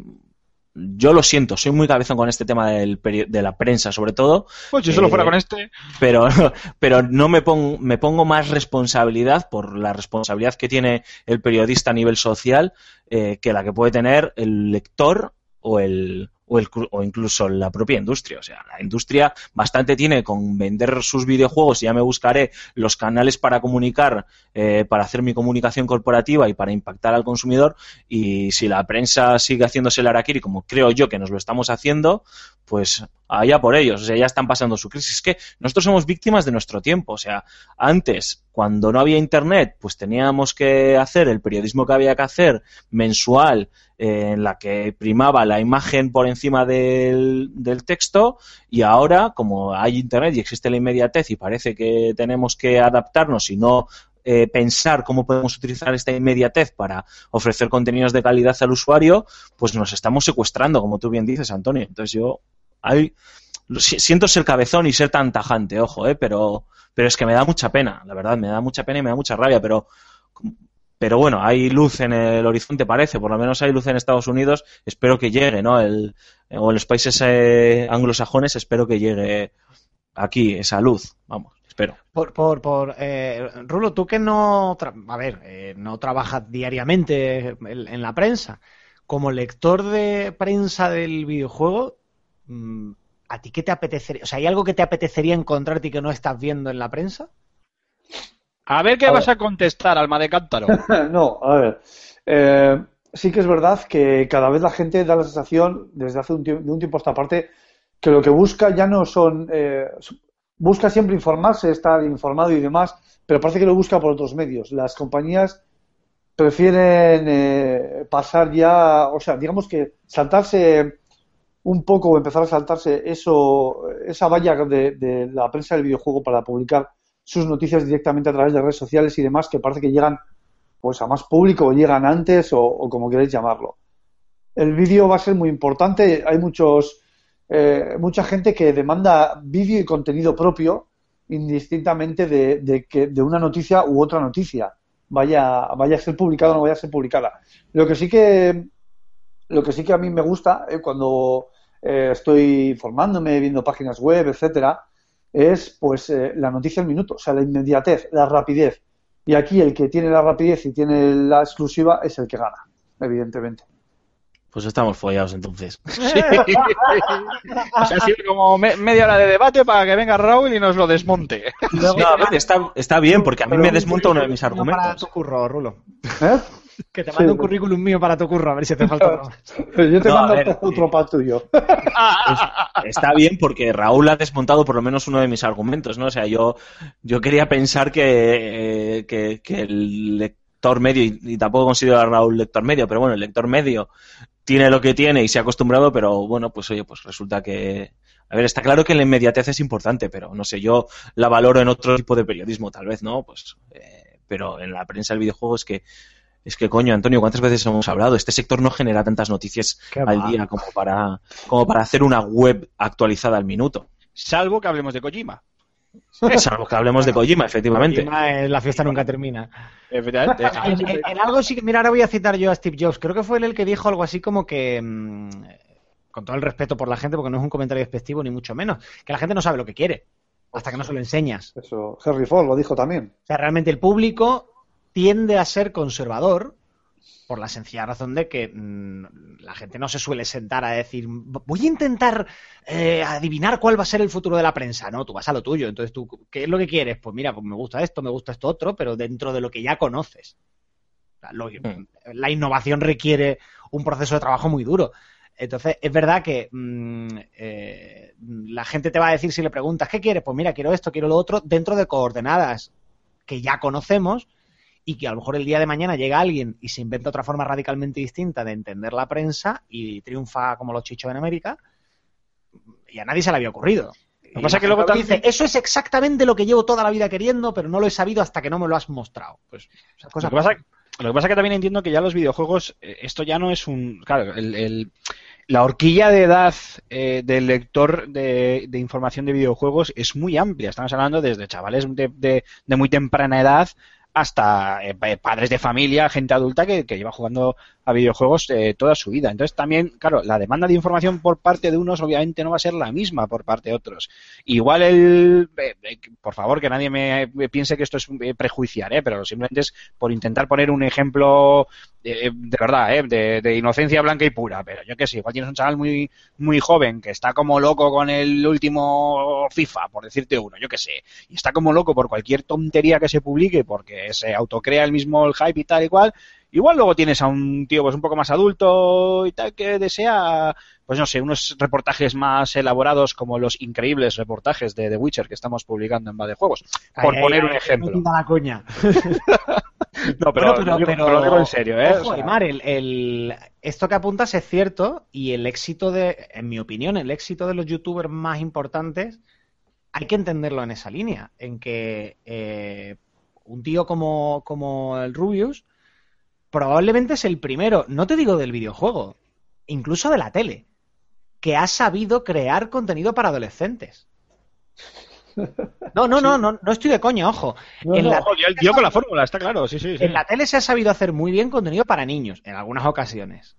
yo lo siento, soy muy cabezón con este tema del de la prensa, sobre todo, Pues si solo Eh, fuera con este. pero, pero no me pongo, me pongo más responsabilidad por la responsabilidad que tiene el periodista a nivel social eh, que la que puede tener el lector o el o, el, o incluso la propia industria. O sea, la industria bastante tiene con vender sus videojuegos y ya me buscaré los canales para comunicar, eh, para hacer mi comunicación corporativa y para impactar al consumidor. Y si la prensa sigue haciéndose el araquiri, como creo yo que nos lo estamos haciendo, pues allá por ellos. O sea, ya están pasando su crisis. Es que nosotros somos víctimas de nuestro tiempo. O sea, antes, cuando no había internet, pues teníamos que hacer el periodismo que había que hacer mensual, eh, en la que primaba la imagen por encima del, del texto, y ahora, como hay internet y existe la inmediatez y parece que tenemos que adaptarnos y no eh, pensar cómo podemos utilizar esta inmediatez para ofrecer contenidos de calidad al usuario, pues nos estamos secuestrando, como tú bien dices, Antonio. Entonces yo hay, siento ser cabezón y ser tan tajante, ojo, eh, pero, pero es que me da mucha pena, la verdad, me da mucha pena y me da mucha rabia, pero pero bueno, hay luz en el horizonte, parece, por lo menos hay luz en Estados Unidos, espero que llegue, ¿no? El, o en los países eh, anglosajones, espero que llegue aquí esa luz, vamos, espero. Por, por, por eh, Rulo, tú que no, a ver, eh, no trabajas diariamente en, en la prensa, como lector de prensa del videojuego, ¿a ti qué te apetecería? O sea, ¿hay algo que te apetecería encontrarte y que no estás viendo en la prensa? A ver qué A vas ver. a contestar, alma de cántaro. No, a ver. Eh, sí que es verdad que cada vez la gente da la sensación, desde hace un tiempo, de un tiempo a esta parte, que lo que busca ya no son. eh, busca siempre informarse, estar informado y demás, pero parece que lo busca por otros medios. Las compañías prefieren eh, pasar ya, o sea, digamos que saltarse un poco empezar a saltarse eso, esa valla de, de la prensa del videojuego para publicar sus noticias directamente a través de redes sociales y demás que parece que llegan pues a más público o llegan antes o, o como queréis llamarlo. El vídeo va a ser muy importante. Hay muchos, eh, mucha gente que demanda vídeo y contenido propio indistintamente de, de que, de una noticia u otra noticia vaya, vaya a ser publicada o no vaya a ser publicada. Lo que sí que, lo que sí que a mí me gusta eh, cuando eh, estoy formándome, viendo páginas web, etcétera, es pues eh, la noticia al minuto, o sea, la inmediatez, la rapidez. Y aquí el que tiene la rapidez y tiene la exclusiva es el que gana, evidentemente. Pues estamos follados entonces. Sí. o sea, ha sido como me- media hora de debate para que venga Raúl y nos lo desmonte. No, a ver, está, está bien, porque a mí me desmonta uno de mis Para tu argumentos. curro, Rulo. ¿Eh? Que te Sí, mando un currículum mío para tu curro, a ver si te falta otro. Pero yo te No, mando ver, otro para el tuyo. Está bien porque Raúl ha desmontado por lo menos uno de mis argumentos, ¿no? O sea, yo, yo quería pensar que, eh, que, que el lector medio, y, y tampoco considero a Raúl lector medio, pero bueno, el lector medio tiene lo que tiene y se ha acostumbrado, pero bueno, pues oye, pues resulta que... A ver, está claro que la inmediatez es importante, pero no sé, yo la valoro en otro tipo de periodismo, tal vez, ¿no? Pues, eh, pero en la prensa del videojuego es que, es que coño, Antonio, ¿cuántas veces hemos hablado? Este sector no genera tantas noticias Qué al día como para, como para hacer una web actualizada al minuto. Salvo que hablemos de Kojima. Salvo que hablemos de Kojima, efectivamente. Encima, eh, la fiesta nunca termina. Efectivamente. En, en- en algo sí que, mira, ahora voy a citar yo a Steve Jobs. Creo que fue él el que dijo algo así como que, mm, con todo el respeto por la gente, porque no es un comentario despectivo ni mucho menos, que la gente no sabe lo que quiere hasta que no se lo enseñas. Eso, Henry Ford lo dijo también. O sea, realmente el público tiende a ser conservador por la sencilla razón de que mm, la gente no se suele sentar a decir, voy a intentar eh, adivinar cuál va a ser el futuro de la prensa. No, tú vas a lo tuyo. Entonces, tú, ¿qué es lo que quieres? Pues mira, pues me gusta esto, me gusta esto otro, pero dentro de lo que ya conoces. Lo- La innovación requiere un proceso de trabajo muy duro. Entonces, es verdad que mm, eh, la gente te va a decir si le preguntas, ¿qué quieres? Pues mira, quiero esto, quiero lo otro, dentro de coordenadas que ya conocemos y que a lo mejor el día de mañana llega alguien y se inventa otra forma radicalmente distinta de entender la prensa y triunfa como los chichos en América y a nadie se le había ocurrido. Lo que pasa es que luego dice, eso es exactamente lo que llevo toda la vida queriendo, pero no lo he sabido hasta que no me lo has mostrado. Pues Lo que, pasa, lo que pasa es que también entiendo que ya los videojuegos, eh, esto ya no es un... Claro, el, el- la horquilla de edad eh, del lector de, de información de videojuegos es muy amplia. Estamos hablando desde chavales de, de- de muy temprana edad hasta eh, pa- padres de familia, gente adulta que, que lleva jugando a videojuegos eh, toda su vida. Entonces también, claro, la demanda de información por parte de unos obviamente no va a ser la misma por parte de otros. Igual el... eh, eh, por favor, que nadie me, piense que esto es eh, prejuiciar, ¿eh? pero simplemente es por intentar poner un ejemplo eh, de verdad, ¿eh? de, de inocencia blanca y pura. Pero yo qué sé, igual tienes un chaval muy, muy joven que está como loco con el último FIFA, por decirte uno, yo qué sé, y está como loco por cualquier tontería que se publique porque se autocrea el mismo el hype y tal y cual. Igual luego tienes a un tío pues un poco más adulto y tal que desea, pues no sé, unos reportajes más elaborados como los increíbles reportajes de The Witcher que estamos publicando en Bad de Juegos. Por Ay, poner ay, un ay, ejemplo. la coña. No, pero, Bueno, pero- pero- pero lo digo en serio, ¿eh? Ojo, O sea, el, el- esto que apuntas es cierto y el éxito de, en mi opinión, el éxito de los youtubers más importantes hay que entenderlo en esa línea, en que eh, un tío como, como el Rubius probablemente es el primero, no te digo del videojuego, incluso de la tele, que ha sabido crear contenido para adolescentes. No, no, no, no, no estoy de coña, ojo. No, En no, la Ojo, dio con la fórmula, está claro, sí, sí. sí. en la tele se ha sabido hacer muy bien contenido para niños, en algunas ocasiones.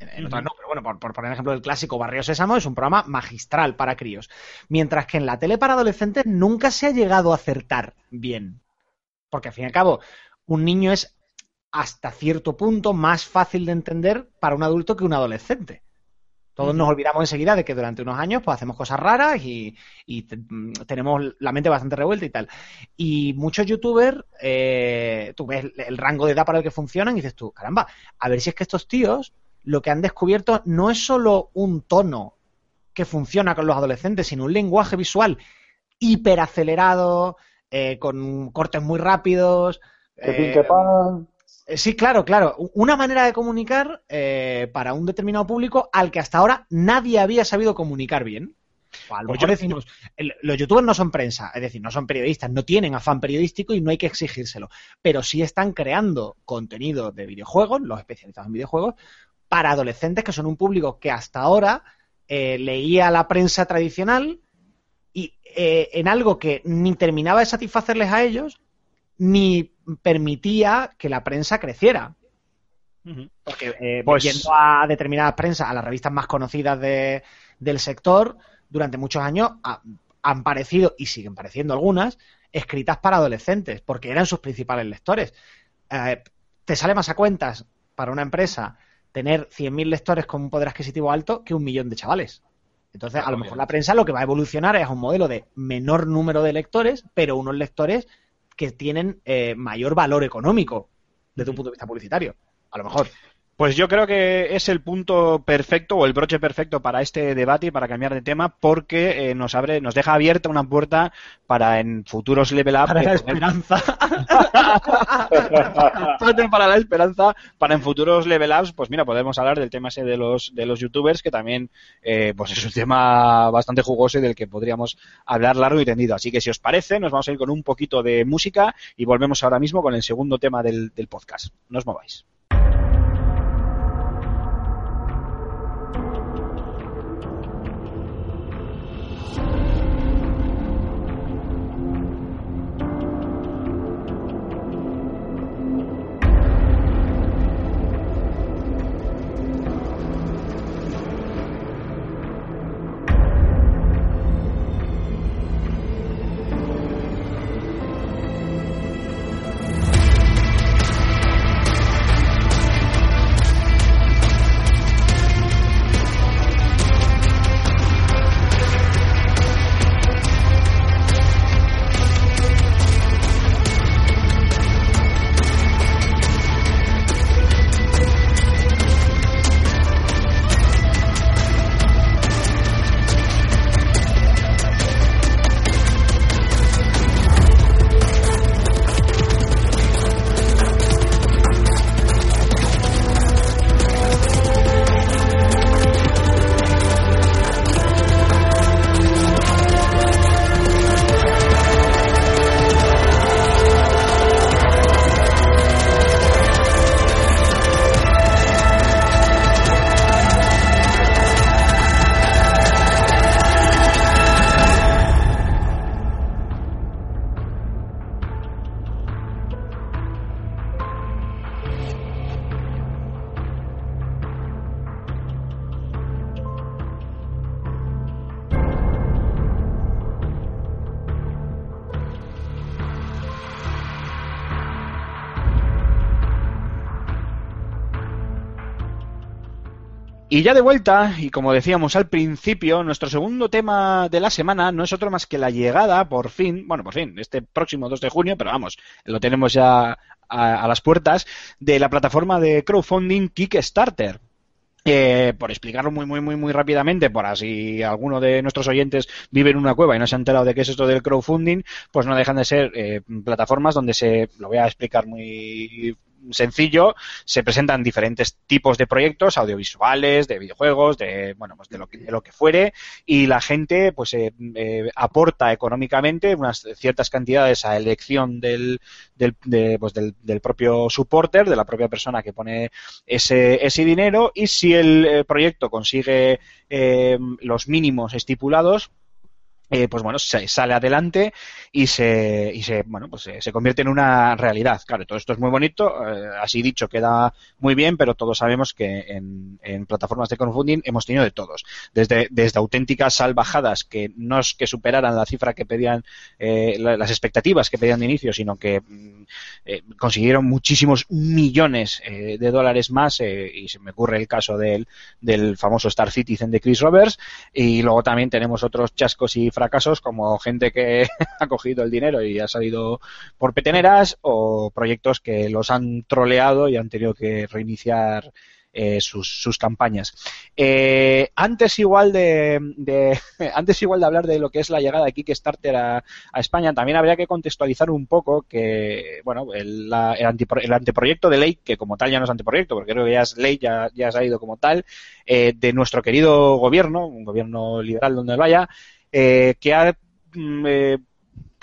En, en otras no, pero bueno, por, por poner ejemplo, el clásico Barrio Sésamo es un programa magistral para críos. Mientras que en la tele para adolescentes nunca se ha llegado a acertar bien. Porque al fin y al cabo, un niño es hasta cierto punto más fácil de entender para un adulto que un adolescente. Todos nos olvidamos enseguida de que durante unos años pues hacemos cosas raras y, y te- mm, tenemos la mente bastante revuelta y tal. Y muchos youtubers, eh, tú ves el rango de edad para el que funcionan y dices tú, caramba, a ver si es que estos tíos lo que han descubierto no es solo un tono que funciona con los adolescentes, sino un lenguaje visual hiperacelerado, eh, con cortes muy rápidos. Que eh, eh, Sí, claro, claro. Una manera de comunicar eh, para un determinado público al que hasta ahora nadie había sabido comunicar bien. O a lo Pues mejor yo- decimos, el- los youtubers no son prensa, es decir, no son periodistas, no tienen afán periodístico y no hay que exigírselo, pero sí están creando contenido de videojuegos, los especializados en videojuegos, para adolescentes que son un público que hasta ahora eh, leía la prensa tradicional y eh, en algo que ni terminaba de satisfacerles a ellos, ni permitía que la prensa creciera. Porque eh, Pues- yendo a determinadas prensas, a las revistas más conocidas de- del sector, durante muchos años ha- han parecido, y siguen pareciendo algunas, escritas para adolescentes, porque eran sus principales lectores. Eh, te sale más a cuentas para una empresa tener 100.000 lectores con un poder adquisitivo alto que un millón de chavales. Entonces, a lo mejor la prensa lo que va a evolucionar es un modelo de menor número de lectores, pero unos lectores que tienen eh, mayor valor económico desde un punto de vista publicitario. A lo mejor. Pues yo creo que es el punto perfecto o el broche perfecto para este debate y para cambiar de tema porque eh, nos abre, nos deja abierta una puerta para en futuros level up Para la poder- esperanza. Para la esperanza para en futuros level ups pues mira podemos hablar del tema ese de los de los youtubers que también eh, pues es un tema bastante jugoso y del que podríamos hablar largo y tendido. Así que si os parece nos vamos a ir con un poquito de música y volvemos ahora mismo con el segundo tema del, del podcast. No os mováis Y ya de vuelta, y como decíamos al principio, nuestro segundo tema de la semana no es otro más que la llegada, por fin, bueno, por fin, este próximo 2 de junio, pero vamos, lo tenemos ya a, las puertas, de la plataforma de crowdfunding Kickstarter. Eh, por explicarlo muy, muy, muy, muy rápidamente, por así alguno de nuestros oyentes vive en una cueva y no se ha enterado de qué es esto del crowdfunding, pues no dejan de ser eh, plataformas donde se, lo voy a explicar muy sencillo, se presentan diferentes tipos de proyectos audiovisuales, de videojuegos, de bueno, pues de lo que, de lo que fuere, y la gente pues eh, eh, aporta económicamente unas ciertas cantidades a elección del, del, de, pues, del, del propio supporter, de la propia persona que pone ese, ese dinero, y si el eh, proyecto consigue eh, los mínimos estipulados, eh, pues bueno, se sale adelante y se, y se bueno, pues se, se convierte en una realidad. Claro, todo esto es muy bonito, eh, así dicho queda muy bien, pero todos sabemos que en, plataformas de crowdfunding hemos tenido de todos. Desde, desde auténticas salvajadas que no es que superaran la cifra que pedían, eh, la- las expectativas que pedían de inicio, sino que mm, eh, consiguieron muchísimos millones eh, de dólares más, eh, y se me ocurre el caso del, del famoso Star Citizen de Chris Roberts, y luego también tenemos otros chascos y fracasos como gente que ha cogido el dinero y ha salido por peteneras o proyectos que los han troleado y han tenido que reiniciar eh, sus, sus campañas. Eh, antes igual de, antes igual de hablar de lo que es la llegada de Kickstarter a, España, también habría que contextualizar un poco que bueno el, el, antipro- el anteproyecto de ley que como tal ya no es anteproyecto porque creo que ya es ley ya, ya ha ido como tal eh, de nuestro querido gobierno, un gobierno liberal donde vaya, eh, que ha mm, eh,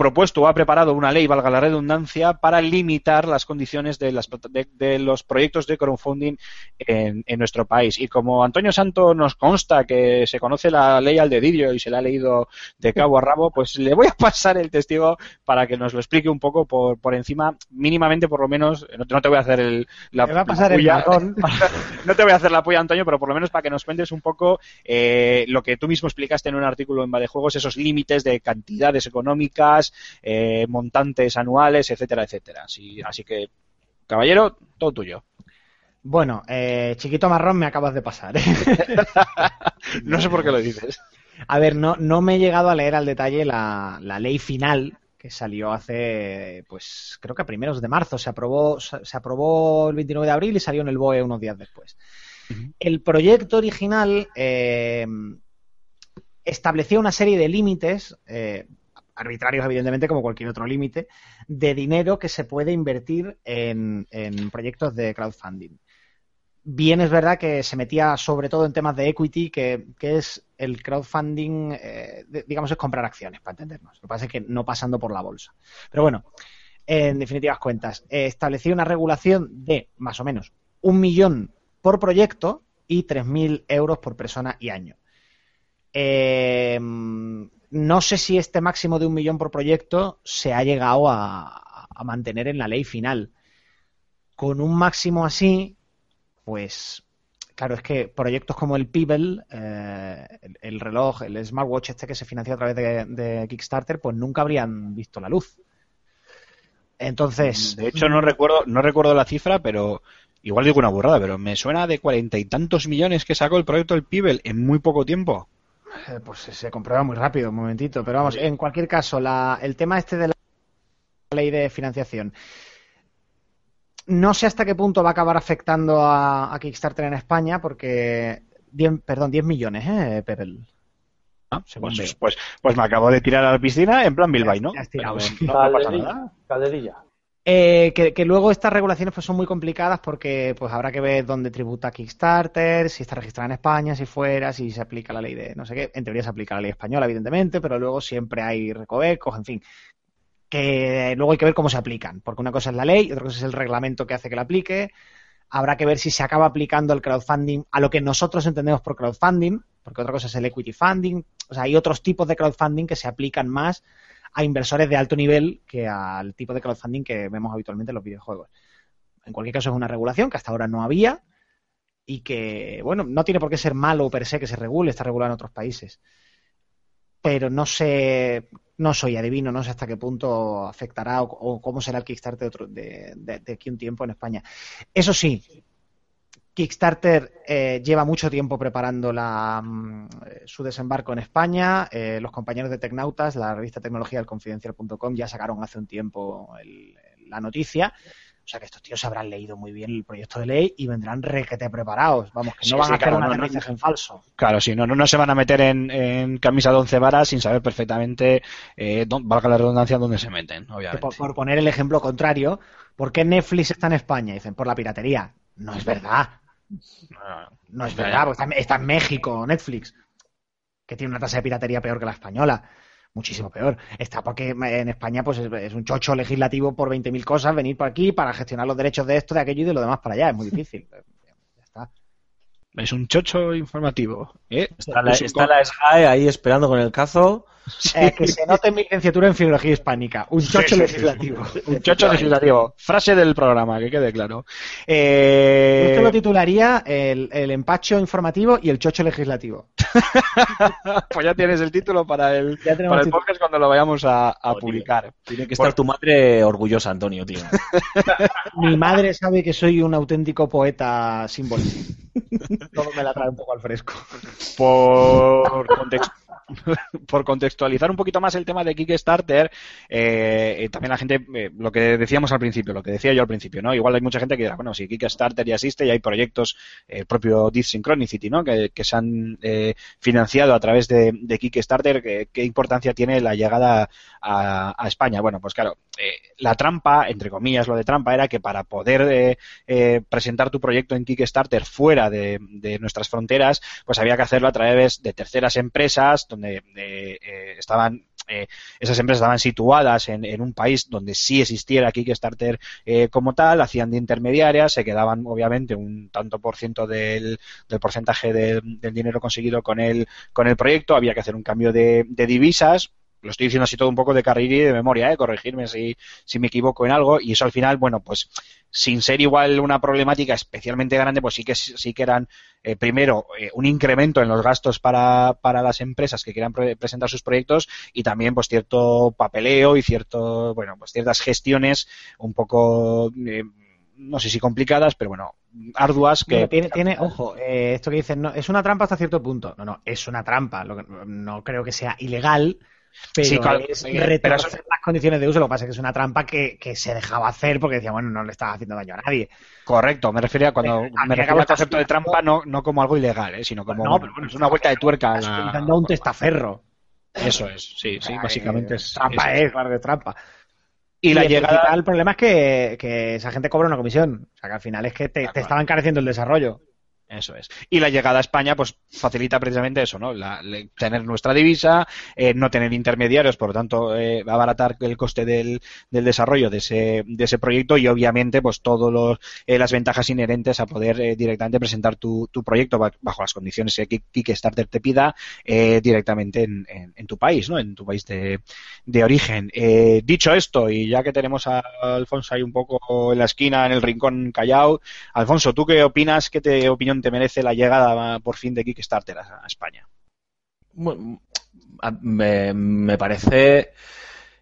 propuesto o ha preparado una ley, valga la redundancia, para limitar las condiciones de, las, de, de los proyectos de crowdfunding en, en, nuestro país. Y como Antonio Santo nos consta que se conoce la ley al dedillo y se la ha leído de cabo a rabo, pues le voy a pasar el testigo para que nos lo explique un poco por, por encima, mínimamente por lo menos, no, no te voy a hacer el, la, va a pasar la el puya, marrón. no te voy a hacer la puya, Antonio, pero por lo menos para que nos cuentes un poco eh, lo que tú mismo explicaste en un artículo en Juegos, esos límites de cantidades económicas, eh, montantes anuales, etcétera, etcétera. Así, así que, caballero, todo tuyo. Bueno, eh, chiquito marrón me acabas de pasar. ¿eh? no sé por qué lo dices. A ver, no, no me he llegado a leer al detalle la, la ley final que salió hace, pues creo que a primeros de marzo. Se aprobó, se aprobó el 29 de abril y salió en el BOE unos días después. Uh -huh. El proyecto original eh, establecía una serie de límites, eh, arbitrarios evidentemente como cualquier otro límite, de dinero que se puede invertir en, en, proyectos de crowdfunding. Bien es verdad que se metía sobre todo en temas de equity, que, que es el crowdfunding, eh, digamos, es comprar acciones, para entendernos. Lo que pasa es que no pasando por la bolsa. Pero bueno, en definitivas cuentas, eh, establecía una regulación de más o menos un millón por proyecto y 3.000 euros por persona y año. Eh, no sé si este máximo de un millón por proyecto se ha llegado a, mantener en la ley final. Con un máximo así, pues claro, es que proyectos como el Pebble, eh, el, el, reloj, el smartwatch este que se financió a través de, de, Kickstarter, pues nunca habrían visto la luz. Entonces. De hecho, no recuerdo, no recuerdo la cifra, pero igual digo una burrada, pero me suena de cuarenta y tantos millones que sacó el proyecto del Pebble en muy poco tiempo. Eh, pues se comprueba muy rápido, un momentito. Pero vamos, en cualquier caso, la, el tema este de la ley de financiación. No sé hasta qué punto va a acabar afectando a, a Kickstarter en España, porque. 10, perdón, 10 millones, ¿eh, Pebble? Ah, pues, pues, pues, me acabo de tirar a la piscina en plan Bilbao, ¿no? Tirado, no, no pasa nada. Calderilla. Eh, que, luego estas regulaciones pues son muy complicadas porque pues habrá que ver dónde tributa Kickstarter, si está registrada en España, si fuera, si se aplica la ley de no sé qué. En teoría se aplica la ley española, evidentemente, pero luego siempre hay recovecos, en fin. Que luego hay que ver cómo se aplican, porque una cosa es la ley otra cosa es el reglamento que hace que la aplique. Habrá que ver si se acaba aplicando el crowdfunding a lo que nosotros entendemos por crowdfunding, porque otra cosa es el equity funding. O sea, hay otros tipos de crowdfunding que se aplican más a inversores de alto nivel que al tipo de crowdfunding que vemos habitualmente en los videojuegos. En cualquier caso, es una regulación que hasta ahora no había y que, bueno, no tiene por qué ser malo per se que se regule, está regulado en otros países. Pero no sé, no soy adivino, no sé hasta qué punto afectará o, cómo será el Kickstarter de, otro, de, aquí un tiempo en España. Eso sí, Kickstarter eh, lleva mucho tiempo preparando la, mm, su desembarco en España. Eh, los compañeros de Tecnautas, la revista tecnología del confidencial.com, ya sacaron hace un tiempo el, la noticia. O sea que estos tíos habrán leído muy bien el proyecto de ley y vendrán requete preparados. Vamos, que no sí, van sí, a hacer claro, un aterrizaje no, en falso. Claro, sí, no, no, no se van a meter en, en, camisa de once varas sin saber perfectamente, eh, don, valga la redundancia, dónde se meten, obviamente. Por, por, poner el ejemplo contrario, ¿por qué Netflix está en España? Dicen, por la piratería. No es verdad. No, no es verdad, porque está, está en México, Netflix, que tiene una tasa de piratería peor que la española muchísimo peor. Está porque en España pues es, es un chocho legislativo por 20.000 cosas, venir por aquí para gestionar los derechos de esto, de aquello y de lo demás para allá. Es muy difícil. ya está. Es un chocho informativo. ¿eh? Está, la, está la SGAE ahí esperando con el cazo. Sí. Eh, que se note mi licenciatura en filología hispánica. Un chocho sí, sí, legislativo. un chocho legislativo. Frase del programa, que quede claro. Eh... Esto lo titularía el, el, empacho informativo y el chocho legislativo. pues ya tienes el título para el, para el podcast cuando lo vayamos a, a oh, publicar. Tiene que estar Por... tu madre orgullosa, Antonio, tío. mi madre sabe que soy un auténtico poeta símbolo. Todo me la trae un poco al fresco. Por contexto por contextualizar un poquito más el tema de Kickstarter, eh, también la gente, eh, lo que decíamos al principio, lo que decía yo al principio, ¿no? Igual hay mucha gente que dirá, bueno, si Kickstarter ya existe y hay proyectos, el eh, propio Deep Synchronicity, ¿no? Que, se han eh, financiado a través de, de Kickstarter, ¿qué, ¿qué, importancia tiene la llegada a, España? Bueno, pues claro, eh, la trampa, entre comillas, lo de trampa era que para poder eh, eh, presentar tu proyecto en Kickstarter fuera de, de nuestras fronteras, pues había que hacerlo a través de terceras empresas donde eh, eh, estaban eh, esas empresas estaban situadas en, un país donde sí existiera Kickstarter eh, como tal, hacían de intermediarias, se quedaban obviamente un tanto por ciento del, del porcentaje del, dinero conseguido con el, con el proyecto, había que hacer un cambio de divisas, lo estoy diciendo así todo un poco de carril y de memoria, ¿eh? corregirme si, si me equivoco en algo, y eso al final, bueno, pues sin ser igual una problemática especialmente grande, pues sí que sí que eran eh, primero eh, un incremento en los gastos para, para las empresas que quieran pre- presentar sus proyectos y también pues cierto papeleo y cierto, bueno, pues ciertas gestiones un poco eh, no sé si complicadas, pero bueno, arduas que Mira, tiene, tiene, ojo, eh, esto que dicen, no, es una trampa hasta cierto punto. No, no, es una trampa. Lo que, no creo que sea ilegal, pero Sí, claro, es eh, pero eso- las condiciones de uso. Lo que pasa es que es una trampa que, que se dejaba hacer porque decía, bueno, no le estaba haciendo daño a nadie. correcto, me refería a cuando me cabo al concepto de trampa no, no como algo ilegal, ¿eh? sino como No, pero bueno, es una vuelta de tuerca Estás la- un testaferro. Eso es, sí, sí, básicamente eh, es. Trampa es- es, es trampa. Y la el llegada. principal el problema es que, que esa gente cobra una comisión. O sea, que al final es que te, te estaba encareciendo el desarrollo. Eso es. Y la llegada a España, pues facilita precisamente eso, ¿no? La- le- tener nuestra divisa, eh, no tener intermediarios, por lo tanto, eh, abaratar el coste del, del desarrollo de ese, de ese proyecto y obviamente, pues todas las ventajas inherentes a poder eh, directamente presentar tu, tu proyecto ba- bajo las condiciones que Kick- Kickstarter te pida eh, directamente en, en- en tu país, ¿no? En tu país de, de origen. Eh, dicho esto, y ya que tenemos a Alfonso ahí un poco en la esquina, en el rincón callado, Alfonso, ¿tú qué opinas? ¿Qué te, opinión te merece la llegada por fin de Kickstarter a, España? Me parece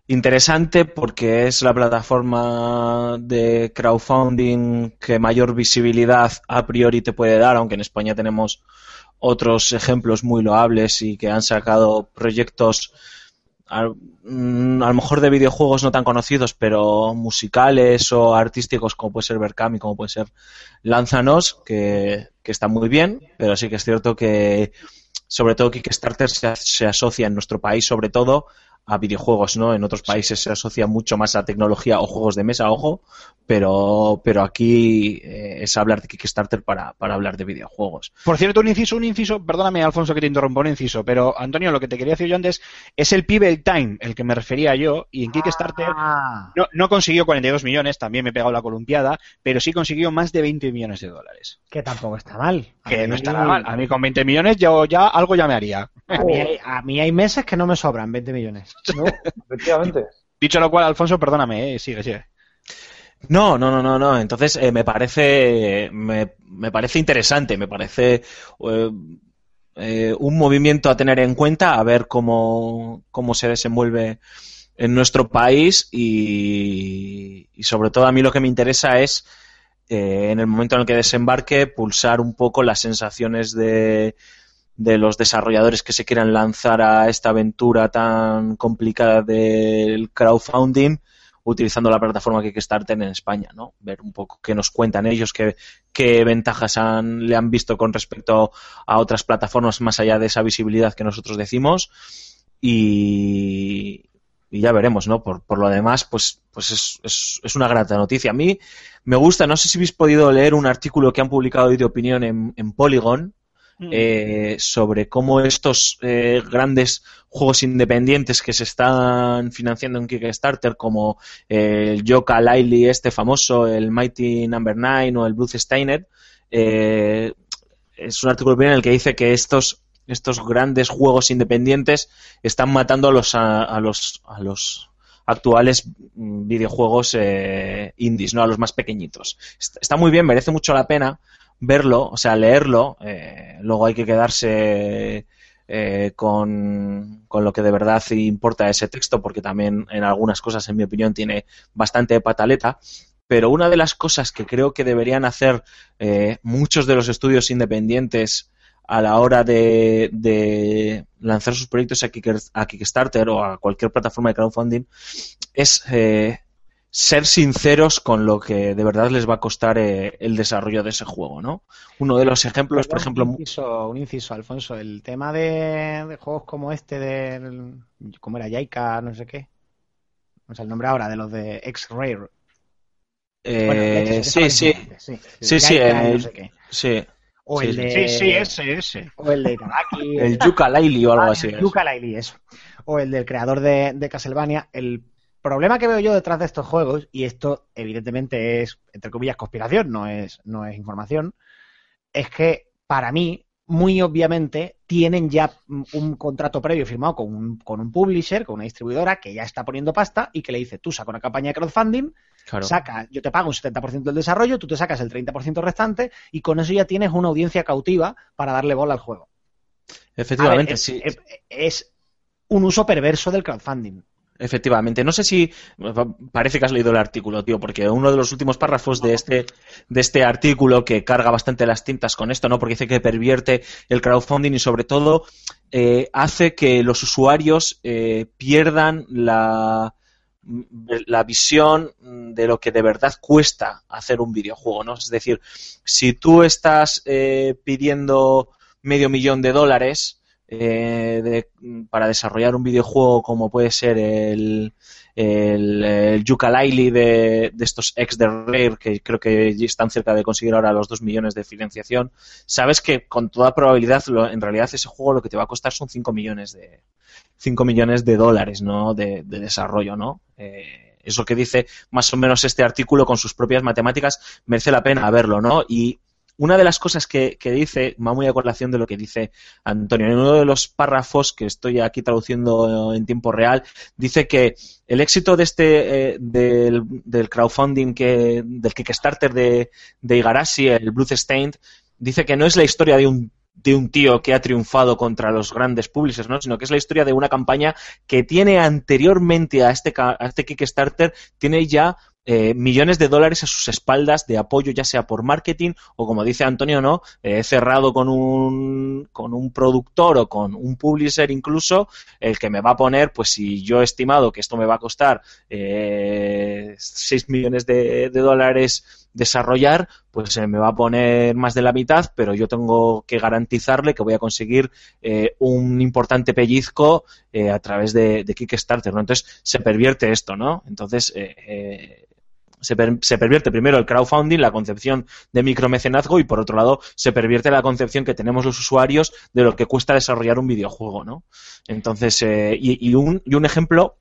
interesante porque es la plataforma de crowdfunding que mayor visibilidad a priori te puede dar, aunque en España tenemos otros ejemplos muy loables y que han sacado proyectos a, mm, a lo mejor de videojuegos no tan conocidos, pero musicales o artísticos como puede ser Berkami, como puede ser Lánzanos, que, que está muy bien, pero sí que es cierto que sobre todo Kickstarter se, se asocia en nuestro país sobre todo a videojuegos, ¿no? En otros países se asocia mucho más a tecnología o juegos de mesa, ojo, pero, pero aquí eh, es hablar de Kickstarter para, para hablar de videojuegos. Por cierto, un inciso, un inciso, perdóname Alfonso que te interrumpa, un inciso, pero Antonio, lo que te quería decir yo antes es el pibe Time, el que me refería yo, y en Kickstarter Ah, no, no consiguió 42 millones, también me he pegado la columpiada, pero sí consiguió más de 20 millones de dólares. que tampoco está mal. A Que mí- no está nada mal. A mí con 20 millones yo ya algo ya me haría. A mí, hay, a mí hay meses que no me sobran 20 millones. ¿No? Efectivamente. Dicho lo cual, Alfonso, perdóname, eh, sigue, sigue. No, no, no, no, no. Entonces eh, me parece me, me parece interesante, me parece eh, eh, un movimiento a tener en cuenta, a ver cómo, cómo se desenvuelve en nuestro país y, y sobre todo a mí lo que me interesa es eh, en el momento en el que desembarque pulsar un poco las sensaciones de, de los desarrolladores que se quieran lanzar a esta aventura tan complicada del crowdfunding utilizando la plataforma Kickstarter en España, ¿no? Ver un poco qué nos cuentan ellos, qué, qué ventajas han, le han visto con respecto a otras plataformas más allá de esa visibilidad que nosotros decimos y, y ya veremos, ¿no? Por, por lo demás, pues, pues es, es, es, una grata noticia. A mí me gusta, no sé si habéis podido leer un artículo que han publicado hoy de opinión en, en Polygon, eh, sobre cómo estos eh, grandes juegos independientes que se están financiando en Kickstarter, como eh, el Yoka Lively, este famoso, el Mighty Number no. 9 o el Blue Steiner, eh, es un artículo en el que dice que estos estos grandes juegos independientes están matando a los a, a los a los actuales videojuegos eh, indies, no a los más pequeñitos. Está muy bien, merece mucho la pena verlo, o sea, leerlo. Eh, luego hay que quedarse eh, con, con, lo que de verdad importa ese texto, porque también en algunas cosas, en mi opinión, tiene bastante pataleta. Pero una de las cosas que creo que deberían hacer eh, muchos de los estudios independientes a la hora de, de lanzar sus proyectos a, Kick, a, Kickstarter o a cualquier plataforma de crowdfunding es eh, ser sinceros con lo que de verdad les va a costar eh, el desarrollo de ese juego, ¿no? Uno de los ejemplos, por ejemplo... Un inciso, un inciso Alfonso, el tema de, de, juegos como este de... ¿Cómo era? Yaika, no sé qué. O sea, el nombre ahora de los de X-Rare. Eh, Bueno, de sí, sí, sí, Sí, sí, Gaita y el- no sé qué. sí. O sí, el sí. de... Sí, sí, ese, ese. O el de Itagaki. El Yooka-Laylee o algo Ah, así. el es. Yooka-Laylee, eso. O el del creador de, de Castlevania. El problema que veo yo detrás de estos juegos, y esto evidentemente es, entre comillas, conspiración, no es, no es información, es que para mí, muy obviamente, tienen ya un contrato previo firmado con un, con un publisher, con una distribuidora que ya está poniendo pasta y que le dice, tú saca una campaña de crowdfunding, Claro. saca, yo te pago un 70% del desarrollo, tú te sacas el 30% restante y con eso ya tienes una audiencia cautiva para darle bola al juego. Efectivamente, A ver, es, sí. es- es un uso perverso del crowdfunding. Efectivamente. No sé si parece que has leído el artículo, tío, porque uno de los últimos párrafos de este, de este artículo que carga bastante las tintas con esto, ¿no? Porque dice que pervierte el crowdfunding y sobre todo eh, hace que los usuarios eh, pierdan la, la visión de lo que de verdad cuesta hacer un videojuego, ¿no? Es decir, si tú estás eh, pidiendo medio millón de dólares eh, de- para desarrollar un videojuego como puede ser el, el, el de, de estos ex de Rare, que creo que están cerca de conseguir ahora los 2 millones de financiación, sabes que con toda probabilidad, lo- en realidad ese juego lo que te va a costar son 5 millones de 5 millones de dólares, ¿no? De, de desarrollo, ¿no? Eh, es lo que dice más o menos este artículo con sus propias matemáticas, merece la pena verlo, ¿no? Y una de las cosas que, dice, va muy a colación de lo que dice Antonio, en uno de los párrafos que estoy aquí traduciendo en tiempo real, dice que el éxito de este eh, del, del crowdfunding que del Kickstarter de, Igarashi, el Bloodstained, dice que no es la historia de un tío que ha triunfado contra los grandes publishers, ¿no? sino que es la historia de una campaña que tiene anteriormente a este, a este Kickstarter, tiene ya eh, millones de dólares a sus espaldas de apoyo, ya sea por marketing o, como dice Antonio, no, Eh, cerrado con un, con un productor o con un publisher incluso, el que me va a poner, pues si yo he estimado que esto me va a costar eh, 6 millones de, dólares desarrollar, pues eh, me va a poner más de la mitad, pero yo tengo que garantizarle que voy a conseguir eh, un importante pellizco eh, a través de, de Kickstarter, ¿no? Entonces se pervierte esto, ¿no? Entonces eh, se, per- se pervierte primero el crowdfunding, la concepción de micromecenazgo y por otro lado se pervierte la concepción que tenemos los usuarios de lo que cuesta desarrollar un videojuego, ¿no? Entonces, eh, y, un, y un ejemplo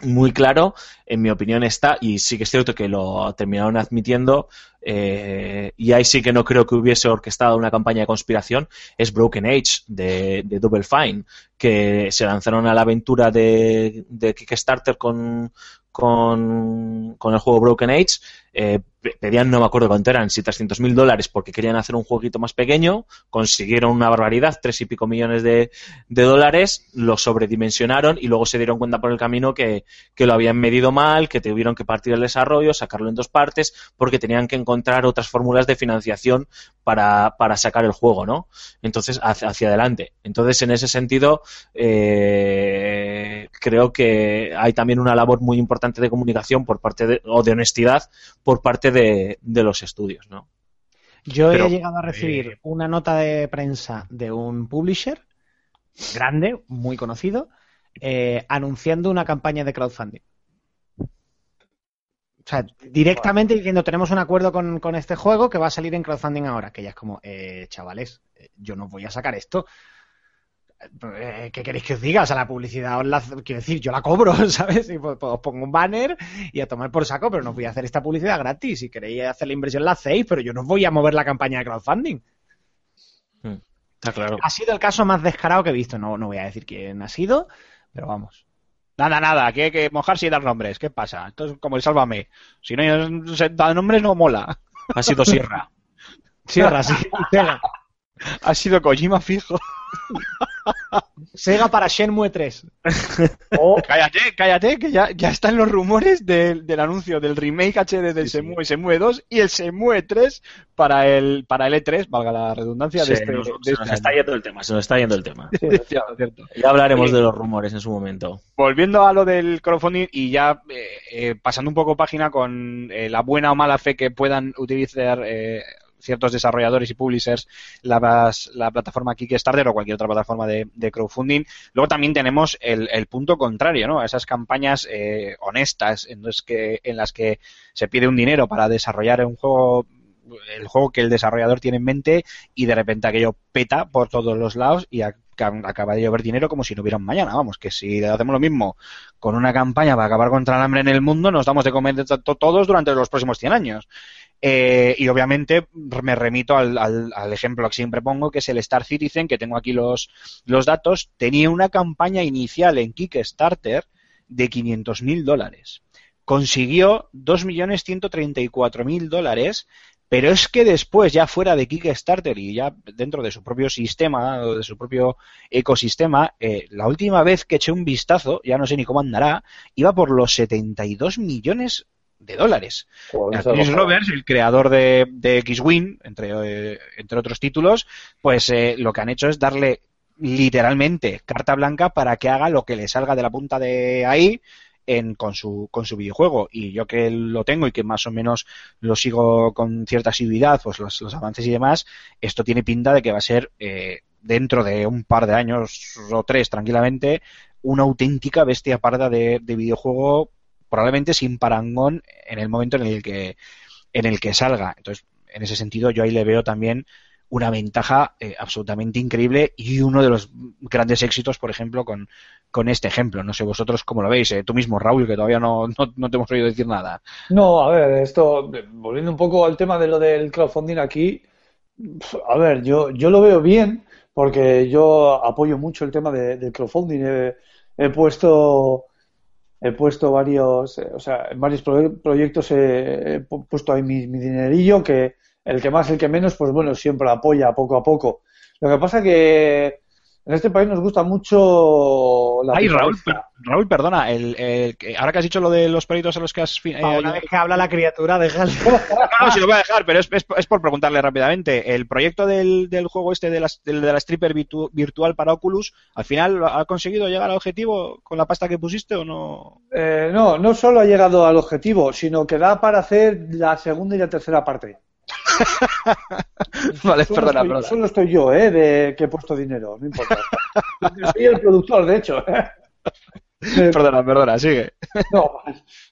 muy claro, en mi opinión, está, y sí que es cierto que lo terminaron admitiendo, eh, y ahí sí que no creo que hubiese orquestado una campaña de conspiración, es Broken Age de, de Double Fine, que se lanzaron a la aventura de Kickstarter con, con, con el juego Broken Age, eh, pe- pedían, no me acuerdo cuánto eran, si 300 mil dólares porque querían hacer un jueguito más pequeño, consiguieron una barbaridad, tres y pico millones de, de dólares, lo sobredimensionaron y luego se dieron cuenta por el camino que, que lo habían medido mal, que tuvieron que partir el desarrollo, sacarlo en dos partes, porque tenían que encontrar otras fórmulas de financiación para, para sacar el juego, ¿no? Entonces, hacia, hacia adelante. Entonces, en ese sentido, eh, creo que hay también una labor muy importante de comunicación por parte de, o de honestidad por parte de, de los estudios, ¿no? Yo Pero, he llegado a recibir eh, una nota de prensa de un publisher grande, muy conocido, eh, anunciando una campaña de crowdfunding. O sea, directamente diciendo, tenemos un acuerdo con, con este juego que va a salir en crowdfunding ahora. Que ya es como, eh, chavales, eh, yo no voy a sacar esto. Eh, ¿Qué queréis que os diga? O sea, la publicidad, os la, quiero decir, yo la cobro, ¿sabes? Y pues, pues os pongo un banner y a tomar por saco, pero no voy a hacer esta publicidad gratis. Si queréis hacer la inversión, la hacéis, pero yo no voy a mover la campaña de crowdfunding. Está claro. Ha sido el caso más descarado que he visto. No, no voy a decir quién ha sido, pero vamos. Nada, nada, aquí hay que mojarse y dar nombres. ¿Qué pasa? Esto es como el sálvame. Si no se da nombres, no mola. Ha sido Sierra. Sierra, sí. Ha sido Kojima fijo. Sega para Shenmue 3. Cállate, cállate, que ya, ya están los rumores del, del anuncio del remake HD del Semue, Semue 2 y el Semue 3 para el, para el E3, valga la redundancia, de Se este, nos, de se este nos está año. yendo el tema, se nos está yendo el tema. Ya hablaremos de los rumores en su momento. Volviendo a lo del crowdfunding y ya eh, eh, pasando un poco página con eh, la buena o mala fe que puedan utilizar eh, ciertos desarrolladores y publishers la, plataforma Kickstarter o cualquier otra plataforma de, crowdfunding. Luego también tenemos el, punto contrario, ¿no? Esas campañas eh, honestas en las, que, en las que se pide un dinero para desarrollar un juego el juego que el desarrollador tiene en mente y de repente aquello peta por todos los lados y ac- acaba de llover dinero como si no hubiera un mañana. Vamos, que si hacemos lo mismo con una campaña para acabar contra el hambre en el mundo, nos damos de comer todos durante los próximos 100 años. Eh, y obviamente me remito al, al- ejemplo que siempre pongo, que es el Star Citizen, que tengo aquí los, datos. Tenía una campaña inicial en Kickstarter de 500.000 dólares. Consiguió 2.134.000 dólares, pero es que después, ya fuera de Kickstarter y ya dentro de su propio sistema, de su propio ecosistema, eh, la última vez que eché un vistazo, ya no sé ni cómo andará, iba por los 72 millones de dólares. Joder, Chris. Roberts, el creador de, de X-Wing, entre, eh, entre otros títulos, pues eh, lo que han hecho es darle literalmente carta blanca para que haga lo que le salga de la punta de ahí en, con, su, con su videojuego. Y yo que lo tengo y que más o menos lo sigo con cierta asiduidad, pues los, los avances y demás, esto tiene pinta de que va a ser eh, dentro de un par de años o tres tranquilamente una auténtica bestia parda de, de videojuego probablemente sin parangón en el momento en el que en el que salga. Entonces, en ese sentido, yo ahí le veo también una ventaja eh, absolutamente increíble y uno de los grandes éxitos, por ejemplo, con, con este ejemplo. No sé vosotros cómo lo veis. eh, tú mismo, Raúl, que todavía no, no, no te hemos oído decir nada. No, a ver, esto, volviendo un poco al tema de lo del crowdfunding aquí, a ver, yo, yo lo veo bien porque yo apoyo mucho el tema de- del crowdfunding. He puesto, he puesto varios, eh, o sea, en varios proye- proyectos he, he pu- puesto ahí mi, mi dinerillo, que el que más, el que menos, pues bueno, siempre apoya poco a poco. Lo que pasa que en este país nos gusta mucho la Ay, Raúl, Raúl, perdona, el, el- ahora que has dicho lo de los proyectos a los que has... eh, una vez que habla la criatura, déjale. No, no, si lo voy a dejar, pero es, es- es por preguntarle rápidamente. ¿El proyecto del, del juego este de la, del- de la stripper virtu- virtual para Oculus, al final ha conseguido llegar al objetivo con la pasta que pusiste o no? Eh, no, no solo ha llegado al objetivo, sino que da para hacer la segunda y la tercera parte. Vale, Solo perdona, estoy, perdona. solo estoy yo, ¿eh? De que he puesto dinero, no importa. Soy el productor, de hecho. Perdona, perdona, sigue. No,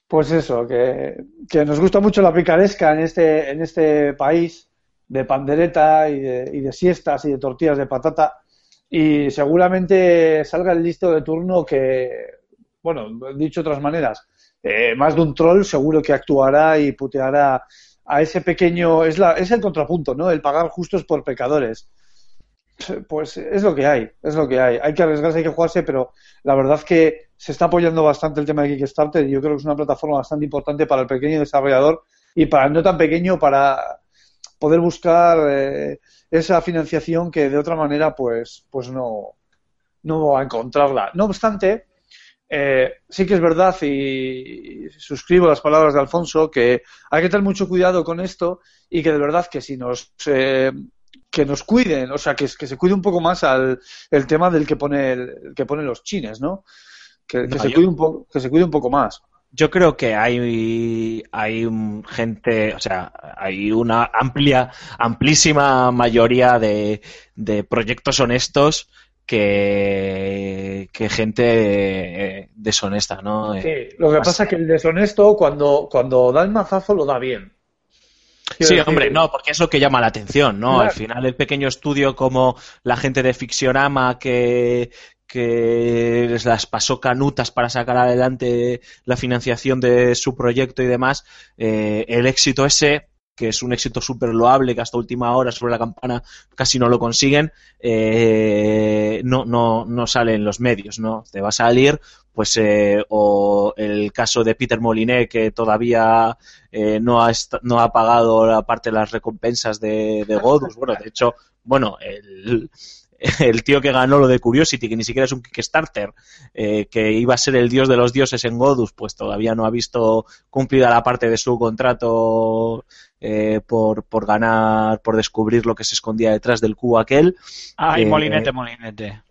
pues eso, que, que nos gusta mucho la picaresca en este, en este país de pandereta y de, y de siestas y de tortillas de patata. Y seguramente salga el listo de turno que, bueno, dicho de otras maneras, eh, más de un troll seguro que actuará y puteará a ese pequeño, es, la, es el contrapunto, ¿no? El pagar justos por pecadores. Pues es lo que hay, es lo que hay. Hay que arriesgarse, hay que jugarse, pero la verdad que se está apoyando bastante el tema de Kickstarter y yo creo que es una plataforma bastante importante para el pequeño desarrollador y para el no tan pequeño para poder buscar eh, esa financiación que de otra manera pues, pues no, no va a encontrarla. No obstante, eh, sí que es verdad y, y suscribo las palabras de Alfonso que hay que tener mucho cuidado con esto y que de verdad que si nos eh, que nos cuiden, o sea, que, que se cuide un poco más al el tema del que pone el, que pone los chines, ¿no? Que, que No, se yo- cuide un poco, que se cuide un poco más. Yo creo que hay, hay gente, o sea, hay una amplia, amplísima mayoría de, de proyectos honestos que, que gente eh, deshonesta, ¿no? Eh, Sí, lo que más- pasa es que el deshonesto cuando, cuando da el mazazo lo da bien. Quiero Sí, decir, hombre, no, porque es lo que llama la atención, ¿no? Claro. Al final el pequeño estudio como la gente de Fictionama que, que les las pasó canutas para sacar adelante la financiación de su proyecto y demás, eh, el éxito ese, que es un éxito súper loable, que hasta última hora sobre la campana casi no lo consiguen, eh, no, no, no sale en los medios, ¿no? Te va a salir, pues, eh, o el caso de Peter Moliné, que todavía eh, no, ha no ha pagado la parte de las recompensas de, de Godus. Bueno, de hecho, bueno, el, el tío que ganó lo de Curiosity, que ni siquiera es un Kickstarter, eh, que iba a ser el dios de los dioses en Godus, pues todavía no ha visto cumplida la parte de su contrato eh, por, por ganar, por descubrir lo que se escondía detrás del cubo aquel. Ay, Eh, molinete, molinete.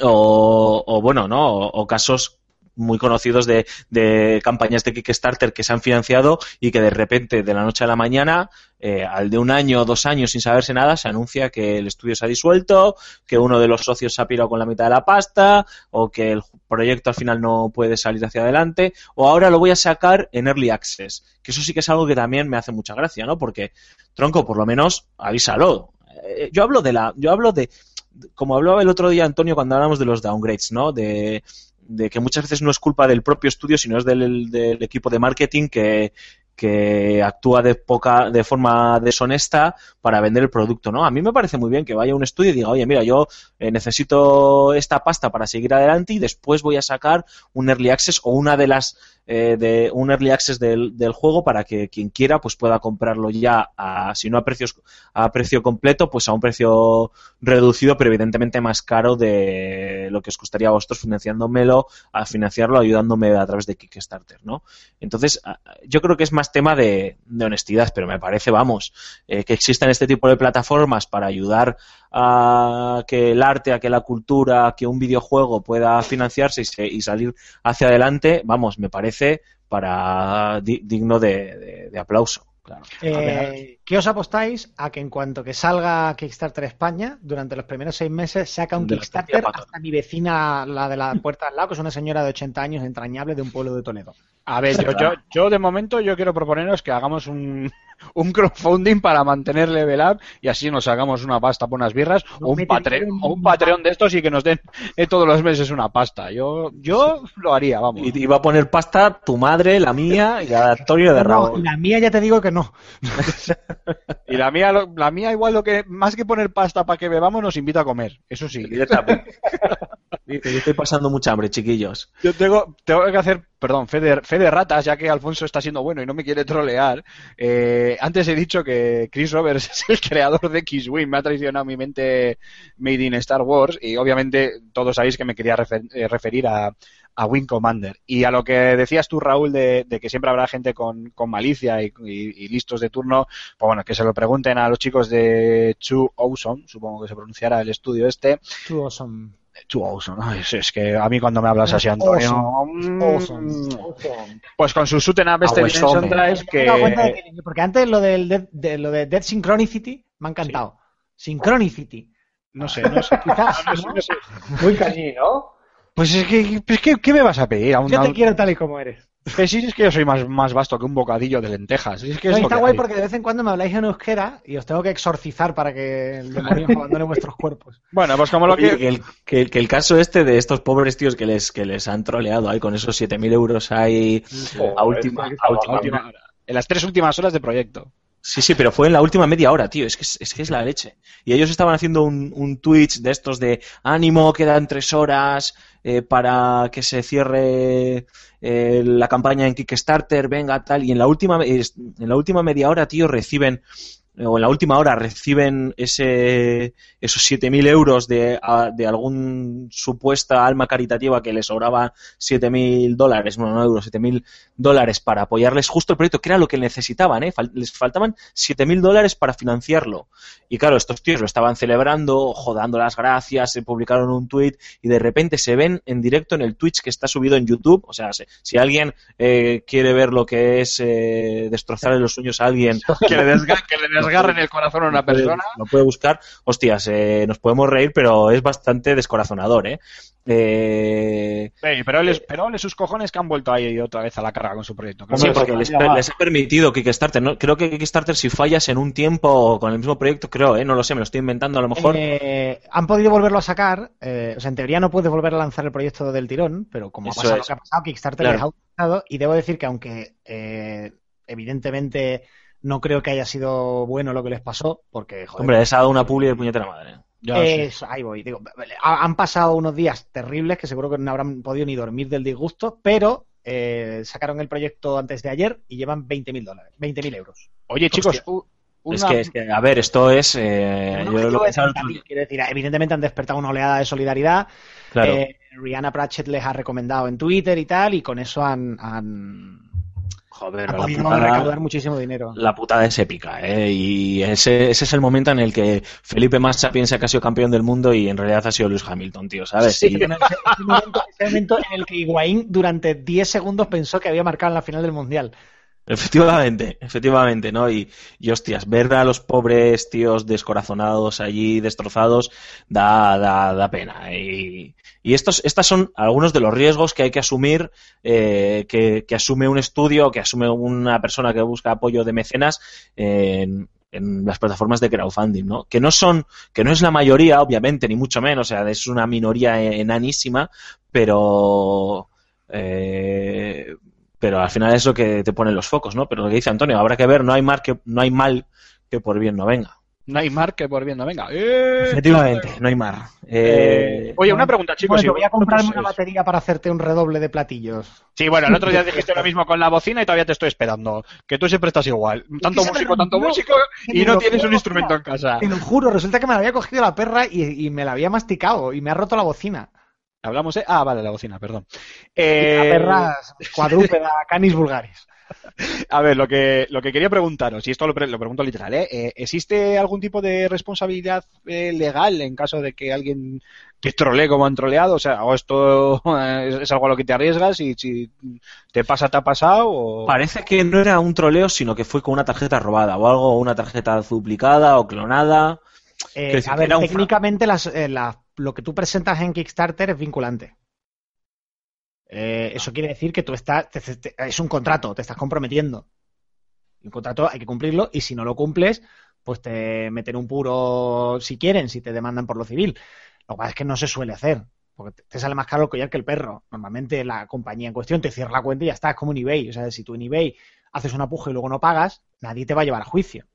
O, o bueno, ¿no? O, o casos muy conocidos de, de campañas de Kickstarter que se han financiado y que de repente, de la noche a la mañana, eh, al de un año o dos años sin saberse nada, se anuncia que el estudio se ha disuelto, que uno de los socios se ha pirado con la mitad de la pasta, o que el proyecto al final no puede salir hacia adelante, o ahora lo voy a sacar en Early Access. Que eso sí que es algo que también me hace mucha gracia, ¿no? Porque, tronco, por lo menos avísalo. Eh, yo hablo de la, yo hablo de, como hablaba el otro día Antonio cuando hablamos de los downgrades, ¿no? De, de que muchas veces no es culpa del propio estudio, sino es del, del equipo de marketing que, que actúa de poca, de forma deshonesta para vender el producto, ¿no? A mí me parece muy bien que vaya un estudio y diga, oye, mira, yo eh, necesito esta pasta para seguir adelante y después voy a sacar un early access o una de las eh, de un early access del, del juego para que quien quiera pues pueda comprarlo ya a, si no a precios a precio completo pues a un precio reducido pero evidentemente más caro de lo que os costaría a vosotros financiándomelo a financiarlo ayudándome a través de Kickstarter no entonces yo creo que es más tema de, honestidad pero me parece vamos eh, que existan este tipo de plataformas para ayudar a que el arte, a que la cultura, a que un videojuego pueda financiarse y, y salir hacia adelante, vamos, me parece para di- digno de aplauso. Claro. Eh, ¿Qué os apostáis a que en cuanto que salga Kickstarter España, durante los primeros seis meses, saca un De Kickstarter hasta mi vecina, la de la puerta al lado, que es una señora de 80 años entrañable de un pueblo de Toledo? A ver, yo, yo, yo de momento yo quiero proponeros que hagamos un, un crowdfunding para mantener Level Up y así nos hagamos una pasta por unas birras o un, patre- o un Patreon de estos y que nos den eh, todos los meses una pasta. Yo, yo lo haría, vamos. Y iba a poner pasta tu madre, la mía y la Antonio de No, Raúl. la mía ya te digo que no. Y la mía, lo- la mía igual lo que, más que poner pasta para que bebamos, nos invita a comer. Eso sí. Directamente. Yo estoy pasando mucha hambre, chiquillos. Yo tengo, tengo que hacer, perdón, fe de, ratas, ya que Alfonso está siendo bueno y no me quiere trolear. Eh, antes he dicho que Chris Roberts es el creador de X-Wing. Me ha traicionado mi mente Made in Star Wars y obviamente todos sabéis que me quería refer- eh, referir a, Wing Commander. Y a lo que decías tú, Raúl, de, de que siempre habrá gente con, con malicia y, y- listos de turno, pues bueno, que se lo pregunten a los chicos de Too Awesome, supongo que se pronunciará el estudio este. Tú, awesome. Too Awesome, ¿no? es, es que a mí cuando me hablas así, Antonio... mm, Awesome. Pues con su Shoot Up este Ah, Dimension. Drive dado cuenta de que... que- porque antes lo del Dead- de, lo de Dead Synchronicity me ha encantado. Synchronicity. No sé, no sé. Quizás, No sé, ¿no? no sé. Muy cañí, ¿no? Pues es que, pues ¿qué, qué me vas a pedir? A un, Yo te quiero tal y como eres. Que sí, es que yo soy más, más vasto que un bocadillo de lentejas. Es que es No, está que guay hay. porque de vez en cuando me habláis en euskera y os tengo que exorcizar para que el demonio abandone vuestros cuerpos. Bueno, pues como lo Oye, que... que, el, que, que el caso este de estos pobres tíos que les, que les han troleado ahí con esos 7.000 euros ahí a última, a última, a última hora. En las tres últimas horas de proyecto. Sí, sí, pero fue en la última media hora, tío. Es que es, la leche. Y ellos estaban haciendo un, un Twitch de estos de ánimo, quedan tres horas eh, para que se cierre eh, la campaña en Kickstarter, venga, tal. Y en la última, en la última media hora, tío, reciben, o en la última hora reciben ese, esos 7.000 euros de, a- de algún supuesta alma caritativa que les sobraba 7.000 dólares, no, no euros, 7.000 dólares para apoyarles justo el proyecto, que era lo que necesitaban, ¿eh? Fal- les faltaban 7.000 dólares para financiarlo. Y claro, estos tíos lo estaban celebrando, jodando las gracias, se publicaron un tweet y de repente se ven en directo en el Twitch que está subido en YouTube. O sea, si, si alguien eh, quiere ver lo que es eh, destrozarle los sueños a alguien, Que le, que le desgarren el corazón a una persona. Lo puede buscar. Hostias, eh, nos podemos reír, pero es bastante descorazonador, ¿eh? Eh, pero, él es- pero ole sus cojones que han vuelto ahí otra vez a la carga con su proyecto. Sí, porque les, les ha permitido Kickstarter. ¿no? Creo que Kickstarter, si fallas en un tiempo con el mismo proyecto, creo, ¿eh? no lo sé, me lo estoy inventando a lo mejor. Eh, han podido volverlo a sacar. eh, o sea, en teoría no puedes volver a lanzar el proyecto del tirón, pero como ha pasado es. lo que ha pasado, Kickstarter Claro. les ha utilizado. Y debo decir que aunque eh, evidentemente no creo que haya sido bueno lo que les pasó, porque joder, Hombre, les ha dado una publi de puñetera madre. Ya, sí. Ahí voy. Digo, han pasado unos días terribles que seguro que no habrán podido ni dormir del disgusto, pero eh, sacaron el proyecto antes de ayer y llevan 20.000 dólares, 20.000 euros. Oye, chicos, Hostia. una... Es, que, es que, a ver, esto es. eh, yo lo de pensaba- 30.000, quiero decir, evidentemente han despertado una oleada de solidaridad. Claro. Eh, Rihanna Pratchett les ha recomendado en Twitter y tal, y con eso han, han, Joder, la putada, recaudar muchísimo dinero. la putada es épica, ¿eh? Y ese, ese es el momento en el que Felipe Massa piensa que ha sido campeón del mundo y en realidad ha sido Lewis Hamilton, tío, ¿sabes? Sí, Y- pero ese, ese momento, ese momento en el que Higuaín durante 10 segundos pensó que había marcado en la final del Mundial. Efectivamente, efectivamente, ¿no? Y, y hostias, ver a los pobres tíos descorazonados allí, destrozados, da, da, da pena. Y, y estos, estas son algunos de los riesgos que hay que asumir, eh, que, que asume un estudio, que asume una persona que busca apoyo de mecenas en, en las plataformas de crowdfunding, ¿no? Que no son, que no es la mayoría, obviamente, ni mucho menos, o sea, es una minoría enanísima, pero eh, pero al final es lo que te pone los focos, ¿no? Pero lo que dice Antonio, habrá que ver, no hay mal que, no hay mal que por bien no venga. No hay mar que por viendo, venga. ¡Eh! Efectivamente, no hay mar. Eh, Eh, oye, una pregunta, chicos. Bueno, si voy a comprarme una batería para hacerte un redoble de platillos. Sí, bueno, el otro día dijiste lo mismo con la bocina y todavía te estoy esperando. Que tú siempre estás igual. Tanto músico, tanto músico y no tienes un instrumento en casa. Te lo juro, resulta que me la había cogido la perra y, y me la había masticado y me ha roto la bocina. Hablamos, ¿eh? Ah, vale, la bocina, perdón. Eh, cuadrúpeda, canis vulgaris. A ver, lo que, lo que quería preguntaros, y esto lo, pre- lo pregunto literal, ¿eh? Eh, ¿existe algún tipo de responsabilidad eh, legal en caso de que alguien te trolee como han troleado? O sea, o esto eh, es, es algo a lo que te arriesgas y si te pasa, te ha pasado o... Parece que no era un troleo, sino que fue con una tarjeta robada o algo, una tarjeta duplicada o clonada. Eh, a ver, técnicamente las, eh, la- lo que tú presentas en Kickstarter es vinculante. Eh, eso quiere decir que tú estás, te- es un contrato, te estás comprometiendo. Un contrato hay que cumplirlo y si no lo cumples, pues te meten un puro si quieren, si te demandan por lo civil. Lo que pasa es que no se suele hacer, porque te- sale más caro el collar que el perro. Normalmente la compañía en cuestión te cierra la cuenta y ya está, es como en eBay. O sea, si tú en eBay haces una puja y luego no pagas, nadie te va a llevar a juicio.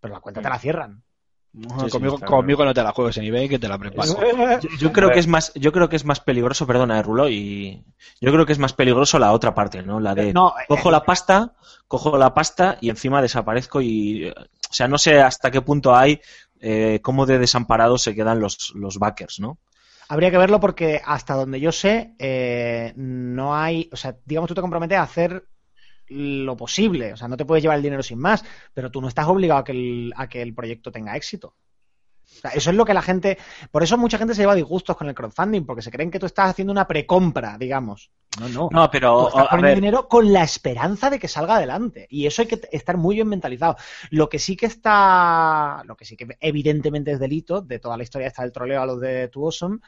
Pero la cuenta te la cierran. Sí, sí, conmigo, conmigo no te la juegues en eBay que te la preparo. Yo, yo creo que es más, yo creo que es más peligroso, perdona, eh, Rulo, y yo creo que es más peligroso la otra parte, ¿no? La de No, eh, cojo la pasta, cojo la pasta y encima desaparezco y, o sea, no sé hasta qué punto hay, eh, cómo de desamparados se quedan los, los backers, ¿no? Habría que verlo porque hasta donde yo sé, eh, no hay, o sea, digamos, tú te comprometes a hacer lo posible, o sea, no te puedes llevar el dinero sin más, pero tú no estás obligado a que el, a que el proyecto tenga éxito. O sea, eso es lo que la gente, por eso mucha gente se lleva disgustos con el crowdfunding, porque se creen que tú estás haciendo una precompra, digamos. No, no. No, Tú pero, estás a poniendo dinero con la esperanza de que salga adelante. Y eso hay que estar muy bien mentalizado. Lo que sí que está, lo que sí que evidentemente es delito de toda la historia esta del troleo a los de Too Awesome,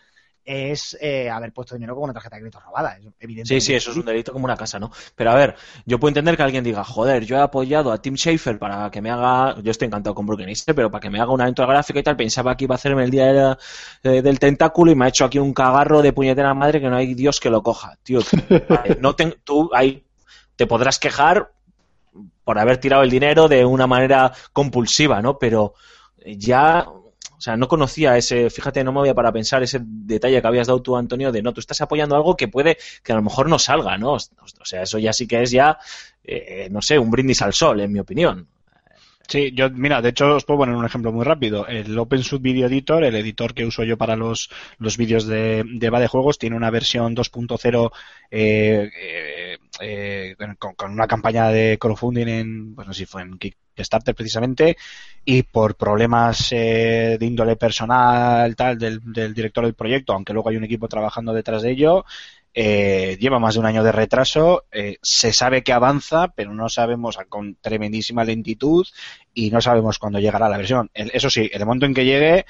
es eh, haber puesto dinero con una tarjeta de crédito robada. Evidentemente Sí, sí, eso es un delito como una casa, ¿no? Pero a ver, yo puedo entender que alguien diga, joder, yo he apoyado a Tim Schafer para que me haga, yo estoy encantado con Broken East, pero para que me haga una aventura gráfica y tal, pensaba que iba a hacerme el día de la- eh, del tentáculo y me ha hecho aquí un cagarro de puñetera madre que no hay Dios que lo coja. Tío, no te, tú ahí te podrás quejar por haber tirado el dinero de una manera compulsiva, ¿no? Pero ya, o sea, no conocía ese, fíjate, no me voy a para pensar ese detalle que habías dado tú, Antonio, de no, tú estás apoyando algo que puede, que a lo mejor no salga, ¿no? O sea, eso ya sí que es ya, eh, no sé, un brindis al sol, en mi opinión. Sí, yo, mira, de hecho os puedo poner un ejemplo muy rápido. El OpenSUD Video Editor, el editor que uso yo para los, los vídeos de, de va de juegos, tiene una versión 2.0 eh, eh, eh, con, con una campaña de crowdfunding en, pues no sé si fue en Kickstarter precisamente, y por problemas eh, de índole personal tal del, del director del proyecto, aunque luego hay un equipo trabajando detrás de ello, eh, lleva más de un año de retraso, eh, se sabe que avanza, pero no sabemos con tremendísima lentitud y no sabemos cuándo llegará la versión. Eso sí, el momento en que llegue,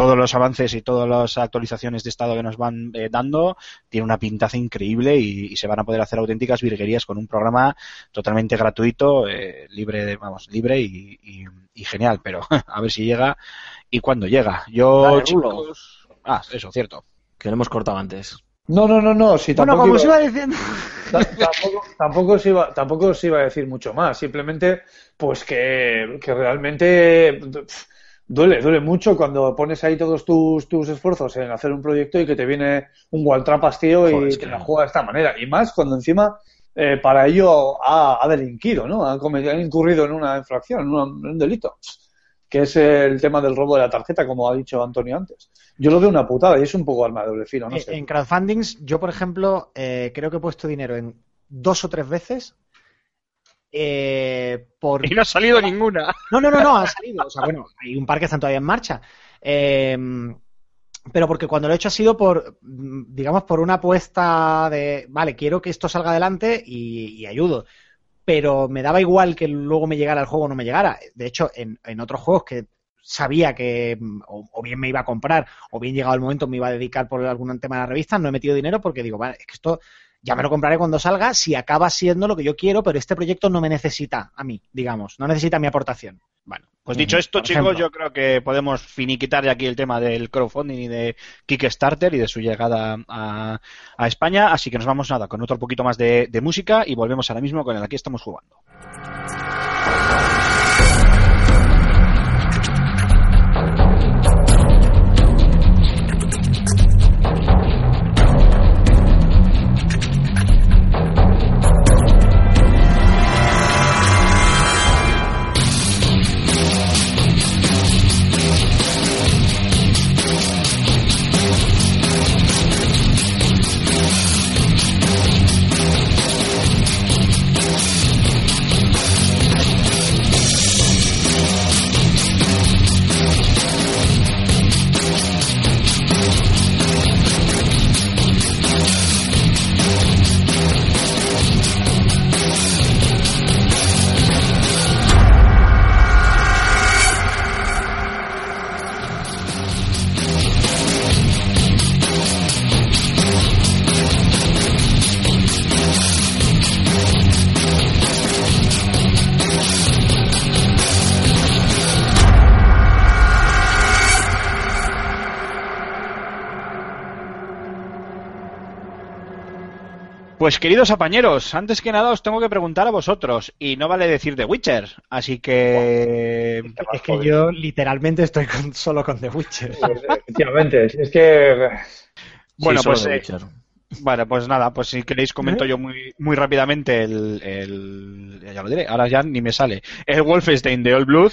todos los avances y todas las actualizaciones de estado que nos van eh, dando tiene una pintaza increíble y, y se van a poder hacer auténticas virguerías con un programa totalmente gratuito, eh, libre, de- vamos, libre y, y- y genial, pero a ver si llega y cuándo llega. Yo, Dale, chicos, ah, eso, cierto. Que lo hemos cortado antes. No, no, no, no. Si Bueno, tampoco como os iba- iba diciendo. Ta- tampoco, tampoco, os iba, tampoco os iba a decir mucho más. Simplemente, pues que, que realmente duele, duele mucho cuando pones ahí todos tus, tus esfuerzos en hacer un proyecto y que te viene un Waltrapas, tío, y Joder, te la juega de esta manera. Y más cuando encima eh, para ello ha, ha delinquido, ¿no? Ha, cometido- ha incurrido en una infracción, en un, en un delito. Que es el tema del robo de la tarjeta, como ha dicho Antonio antes. Yo lo veo una putada y es un poco arma de doble filo, no Eh, sé. En crowdfundings, yo, por ejemplo, eh, creo que he puesto dinero en dos o tres veces eh, por... Y no ha salido ninguna. No, no, no, no, ha salido. O sea, bueno, hay un par que están todavía en marcha. Eh, pero porque cuando lo he hecho ha sido por, digamos, por una apuesta de, vale, quiero que esto salga adelante y, y ayudo. Pero me daba igual que luego me llegara el juego o no me llegara. De hecho, en, en otros juegos que sabía que mm, o, o bien me iba a comprar o bien llegado el momento me iba a dedicar por algún tema de la revista, no he metido dinero porque digo, vale, es que esto ya me lo compraré cuando salga si acaba siendo lo que yo quiero, pero este proyecto no me necesita a mí, digamos, no necesita mi aportación. Bueno, pues dicho esto, chicos, yo creo que podemos finiquitar ya aquí el tema del crowdfunding y de Kickstarter y de su llegada a, a España. Así que nos vamos nada con otro poquito más de, de música y volvemos ahora mismo con el aquí estamos jugando. Pues queridos apañeros, antes que nada os tengo que preguntar a vosotros y no vale decir The Witcher, así que Es que yo literalmente estoy con- solo con The Witcher. Efectivamente, si es que bueno Sí, pues eh, Witcher. Bueno, pues nada, pues si queréis comento yo muy, muy rápidamente el, el- ya lo diré, ahora ya ni me sale, el Wolfenstein de All Blood.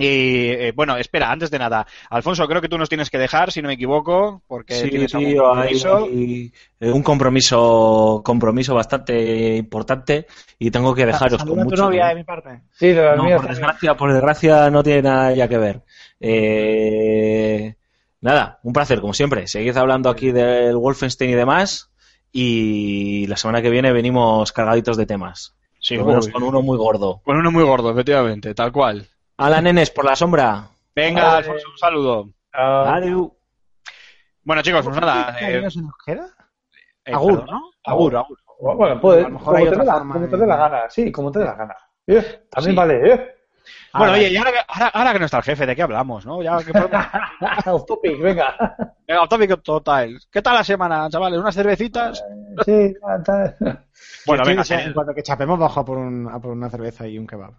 Y eh, bueno, espera, antes de nada, Alfonso, creo que tú nos tienes que dejar, si no me equivoco, porque Sí, tienes algún tío, hay, compromiso. hay, eh, un compromiso, compromiso bastante importante y tengo que dejaros con a tu mucho. novia ¿no? de mi parte. sí, de No, por desgracia, por desgracia no tiene nada ya que ver. Eh, nada, un placer, como siempre. Seguid hablando aquí del Wolfenstein y demás. Y la semana que viene venimos cargaditos de temas. Sí, con uno muy gordo. con uno muy gordo, efectivamente, tal cual. Hola, nenes, por la sombra. Venga, Vale. Alfonso, un saludo. Adiós. Bueno, chicos, pues nada. ¿Qué eh, se nos queda? eh, Agur, perdón. ¿no? Agur, agur. bueno, pues, A lo mejor como, hay te otra dé la, forma como de- te dé la gana, sí, como te dé la gana. Eh, también Sí. vale, ¿eh? Bueno, oye, y ahora, que- ahora, ahora que no está el jefe, ¿de qué hablamos, no? Ya que podemos- Off topic, venga. Venga, off topic total. ¿Qué tal la semana, chavales? ¿Unas cervecitas? Sí, ta- Bueno, venga, sí. en cuanto que chapemos bajo a por, un- a por una cerveza y un kebab.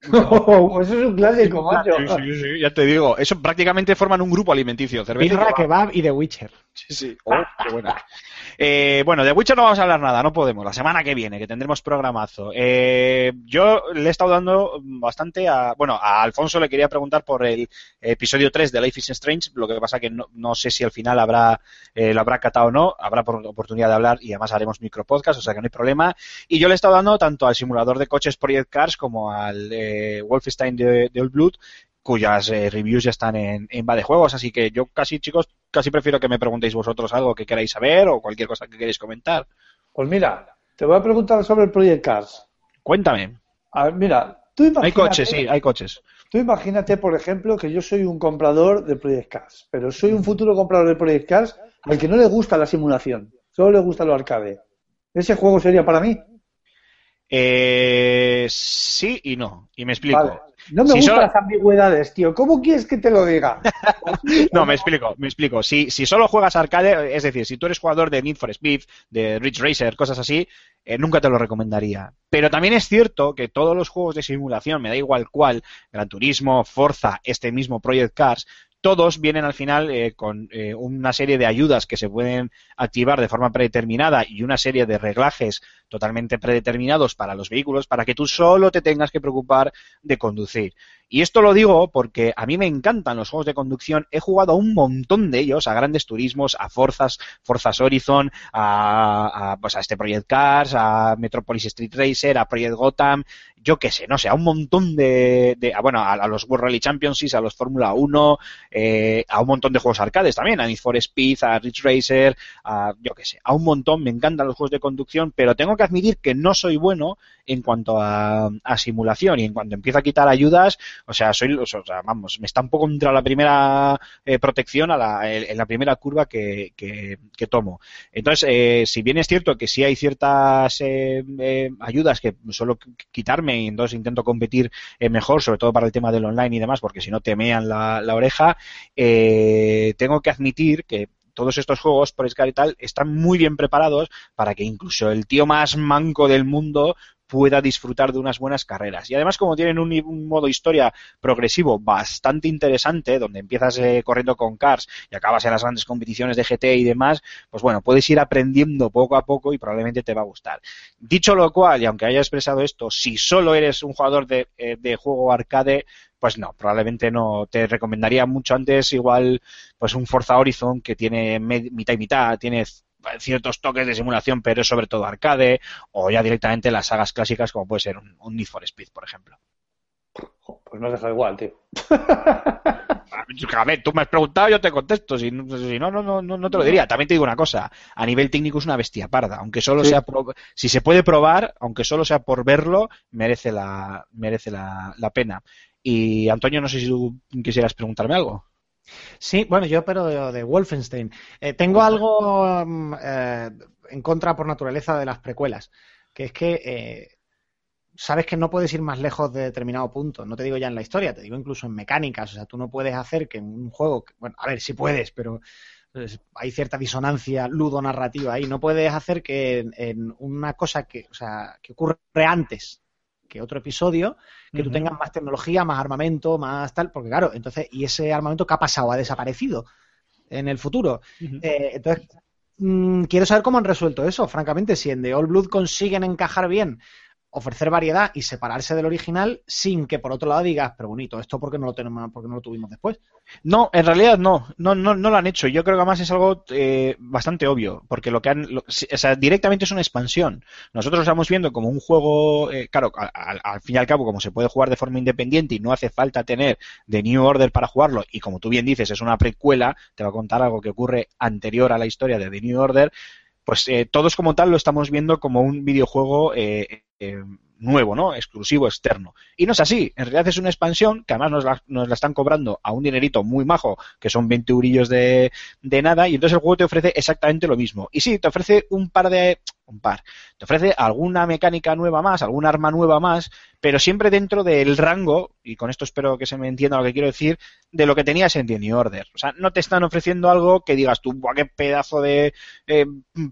Eso es un clásico, macho. Sí, sí, sí, ya te digo. Eso prácticamente forman un grupo alimenticio. Cerveza y kebab y The Witcher. Sí, sí. Oh, qué buena. Eh, bueno, de Witcher no vamos a hablar nada, no podemos. La semana que viene, que tendremos programazo. Eh, yo le he estado dando bastante a. Bueno, a Alfonso le quería preguntar por el episodio 3 de Life is Strange. Lo que pasa que no, no sé si al final habrá eh, lo habrá catado o no. Habrá por- oportunidad de hablar y además haremos micropodcast, o sea que no hay problema. Y yo le he estado dando tanto al simulador de coches Project Cars como al eh, Wolfenstein de Old Blood cuyas eh, reviews ya están en, en Va de Juegos, así que yo casi, chicos, casi prefiero que me preguntéis vosotros algo que queráis saber o cualquier cosa que queráis comentar. Pues mira, te voy a preguntar sobre el Project Cars. Cuéntame. A ver, mira, tú imagínate, Hay coches, sí, hay coches. tú imagínate, por ejemplo, que yo soy un comprador de Project Cars, pero soy un futuro comprador de Project Cars al que no le gusta la simulación, solo le gusta lo arcade. ¿Ese juego sería para mí? Eh, sí y no, y me explico. Vale. No me Si gustan solo- las ambigüedades, tío. ¿Cómo quieres que te lo diga? No, me explico, me explico. Si, si solo juegas arcade, es decir, si tú eres jugador de Need for Speed, de Ridge Racer, cosas así, eh, nunca te lo recomendaría. Pero también es cierto que todos los juegos de simulación, me da igual cuál, Gran Turismo, Forza, este mismo Project Cars, todos vienen al final eh, con eh, una serie de ayudas que se pueden activar de forma predeterminada y una serie de reglajes totalmente predeterminados para los vehículos, para que tú solo te tengas que preocupar de conducir. Y esto lo digo porque a mí me encantan los juegos de conducción. He jugado a un montón de ellos, a grandes turismos, a Forzas, Forzas Horizon, a, a, pues a este Project Cars, a Metropolis Street Racer, a Project Gotham, yo qué sé, no sé, a un montón de, a, bueno, a, los World Rally Championships, a los Fórmula 1, eh, a un montón de juegos arcades también, a Need for Speed, a Ridge Racer, a yo qué sé, a un montón, me encantan los juegos de conducción, pero tengo que admitir que no soy bueno en cuanto a, simulación y en cuanto empiezo a quitar ayudas, o sea, soy, o sea, vamos, me está un poco contra la primera eh, protección a la, en la primera curva que, tomo. Entonces, eh, si bien es cierto que sí hay ciertas eh, ayudas que suelo quitarme y entonces intento competir mejor, sobre todo para el tema del online y demás, porque si no te mean la, la oreja, tengo que admitir que todos estos juegos por Sky y tal están muy bien preparados para que incluso el tío más manco del mundo pueda disfrutar de unas buenas carreras. Y además, como tienen un, un modo historia progresivo bastante interesante, donde empiezas eh, corriendo con cars y acabas en las grandes competiciones de GT y demás, pues bueno, puedes ir aprendiendo poco a poco y probablemente te va a gustar. Dicho lo cual, y aunque haya expresado esto, si solo eres un jugador de, eh, de juego arcade, pues no, probablemente no. Te recomendaría mucho antes igual pues un Forza Horizon que tiene mitad y mitad, tiene ciertos toques de simulación, pero es sobre todo arcade, o ya directamente las sagas clásicas como puede ser un, un Need for Speed, por ejemplo. Pues me has dejado igual, tío. A ver, tú me has preguntado, yo te contesto. Si, si no, no, no, no te lo diría. También te digo una cosa. A nivel técnico es una bestia parda. Aunque solo Sí. sea, pro- si se puede probar, aunque solo sea por verlo, merece la, merece la, la pena. Y Antonio, no sé si tú quisieras preguntarme algo. Sí, bueno, yo pero de, Wolfenstein. Eh, tengo algo mm, eh, en contra por naturaleza de las precuelas, que es que eh, sabes que no puedes ir más lejos de determinado punto. No te digo ya en la historia, te digo incluso en mecánicas. O sea, tú no puedes hacer que en un juego, bueno, a ver, sí puedes, pero pues, hay cierta disonancia ludonarrativa ahí. No puedes hacer que en, en una cosa que, o sea, que ocurre antes que otro episodio, que tú tengas más tecnología, más armamento, más tal, porque claro, entonces, ¿y ese armamento qué ha pasado? ¿Ha desaparecido en el futuro? Eh, entonces, mm, quiero saber cómo han resuelto eso, francamente, si en The All Blood consiguen encajar bien, ofrecer variedad y separarse del original sin que por otro lado digas, pero bonito, esto porque no lo tenemos, porque no lo tuvimos después. No, en realidad no, no, no, no lo han hecho. Yo creo que además es algo eh, bastante obvio, porque lo que han, lo- directamente es una expansión. Nosotros lo estamos viendo como un juego, eh, claro, al, al- al fin y al cabo, como se puede jugar de forma independiente y no hace falta tener The New Order para jugarlo, y como tú bien dices, es una precuela, te va a contar algo que ocurre anterior a la historia de The New Order, pues eh, todos como tal lo estamos viendo como un videojuego eh, eh, nuevo, ¿no? Exclusivo, externo. Y no es así. En realidad es una expansión que además nos la, nos la están cobrando a un dinerito muy majo, que son 20 eurillos de, de nada, y entonces el juego te ofrece exactamente lo mismo. Y sí, te ofrece un par de... un par. Te ofrece alguna mecánica nueva más, alguna arma nueva más, pero siempre dentro del rango, y con esto espero que se me entienda lo que quiero decir, de lo que tenías en The New Order. O sea, no te están ofreciendo algo que digas tú, "Buah, qué pedazo de eh,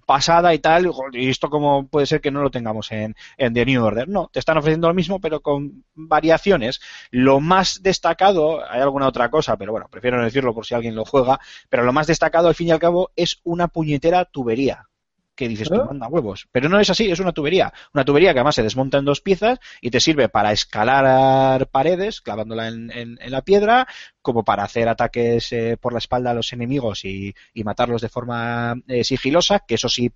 pasada y tal, y esto como puede ser que no lo tengamos en, en The New Order. No, te están ofreciendo lo mismo, pero con variaciones. Lo más destacado, hay alguna otra cosa, pero bueno, prefiero no decirlo por si alguien lo juega, pero lo más destacado al fin y al cabo es una puñetera tubería. Que dices, tú ¿Eh? manda huevos. Pero no es así, es una tubería. Una tubería que además se desmonta en dos piezas y te sirve para escalar paredes, clavándola en, en- en la piedra, como para hacer ataques eh, por la espalda a los enemigos y, y matarlos de forma eh, sigilosa, que eso sí,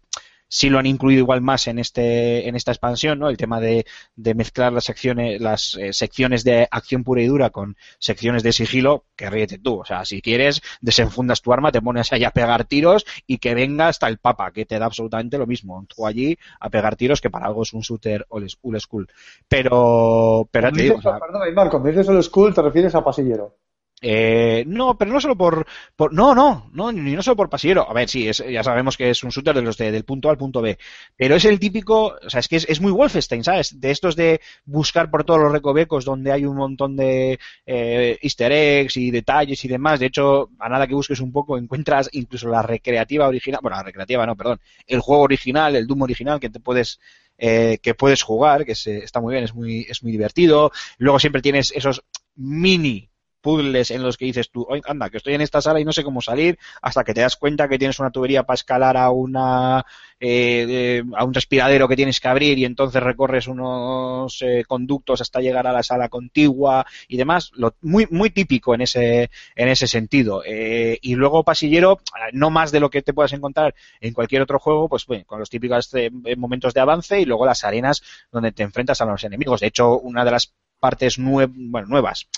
sí lo han incluido igual más en este en esta expansión, ¿no? El tema de, de mezclar las secciones las eh, secciones de acción pura y dura con secciones de sigilo, que ríete tú, o sea, si quieres desenfundas tu arma, te pones ahí a pegar tiros y que venga hasta el papa, que te da absolutamente lo mismo, tú allí a pegar tiros que para algo es un shooter old school, school. pero pero te digo, o sea, perdona, Aymar, cuando dices old school te refieres a pasillero. Eh, no, pero no solo por, por no, no, no, ni no solo por pasillero. A ver, sí, es, ya sabemos que es un shooter de los de- del punto A al punto B, pero es el típico, o sea, es que es, es muy Wolfenstein, ¿sabes? De estos de buscar por todos los recovecos donde hay un montón de eh, Easter eggs y detalles y demás. De hecho, a nada que busques un poco encuentras incluso la recreativa original, bueno, la recreativa no, perdón, el juego original, el Doom original que te puedes eh, que puedes jugar, que se, está muy bien, es muy es muy divertido. Luego siempre tienes esos mini puzzles en los que dices tú, "Oye, anda, que estoy en esta sala y no sé cómo salir, hasta que te das cuenta que tienes una tubería para escalar a una eh, eh, a un respiradero que tienes que abrir y entonces recorres unos eh, conductos hasta llegar a la sala contigua y demás, lo, muy muy típico en ese en ese sentido. Eh, y luego pasillero, no más de lo que te puedas encontrar en cualquier otro juego, pues bueno, con los típicos eh, momentos de avance y luego las arenas donde te enfrentas a los enemigos. De hecho, una de las partes nuevas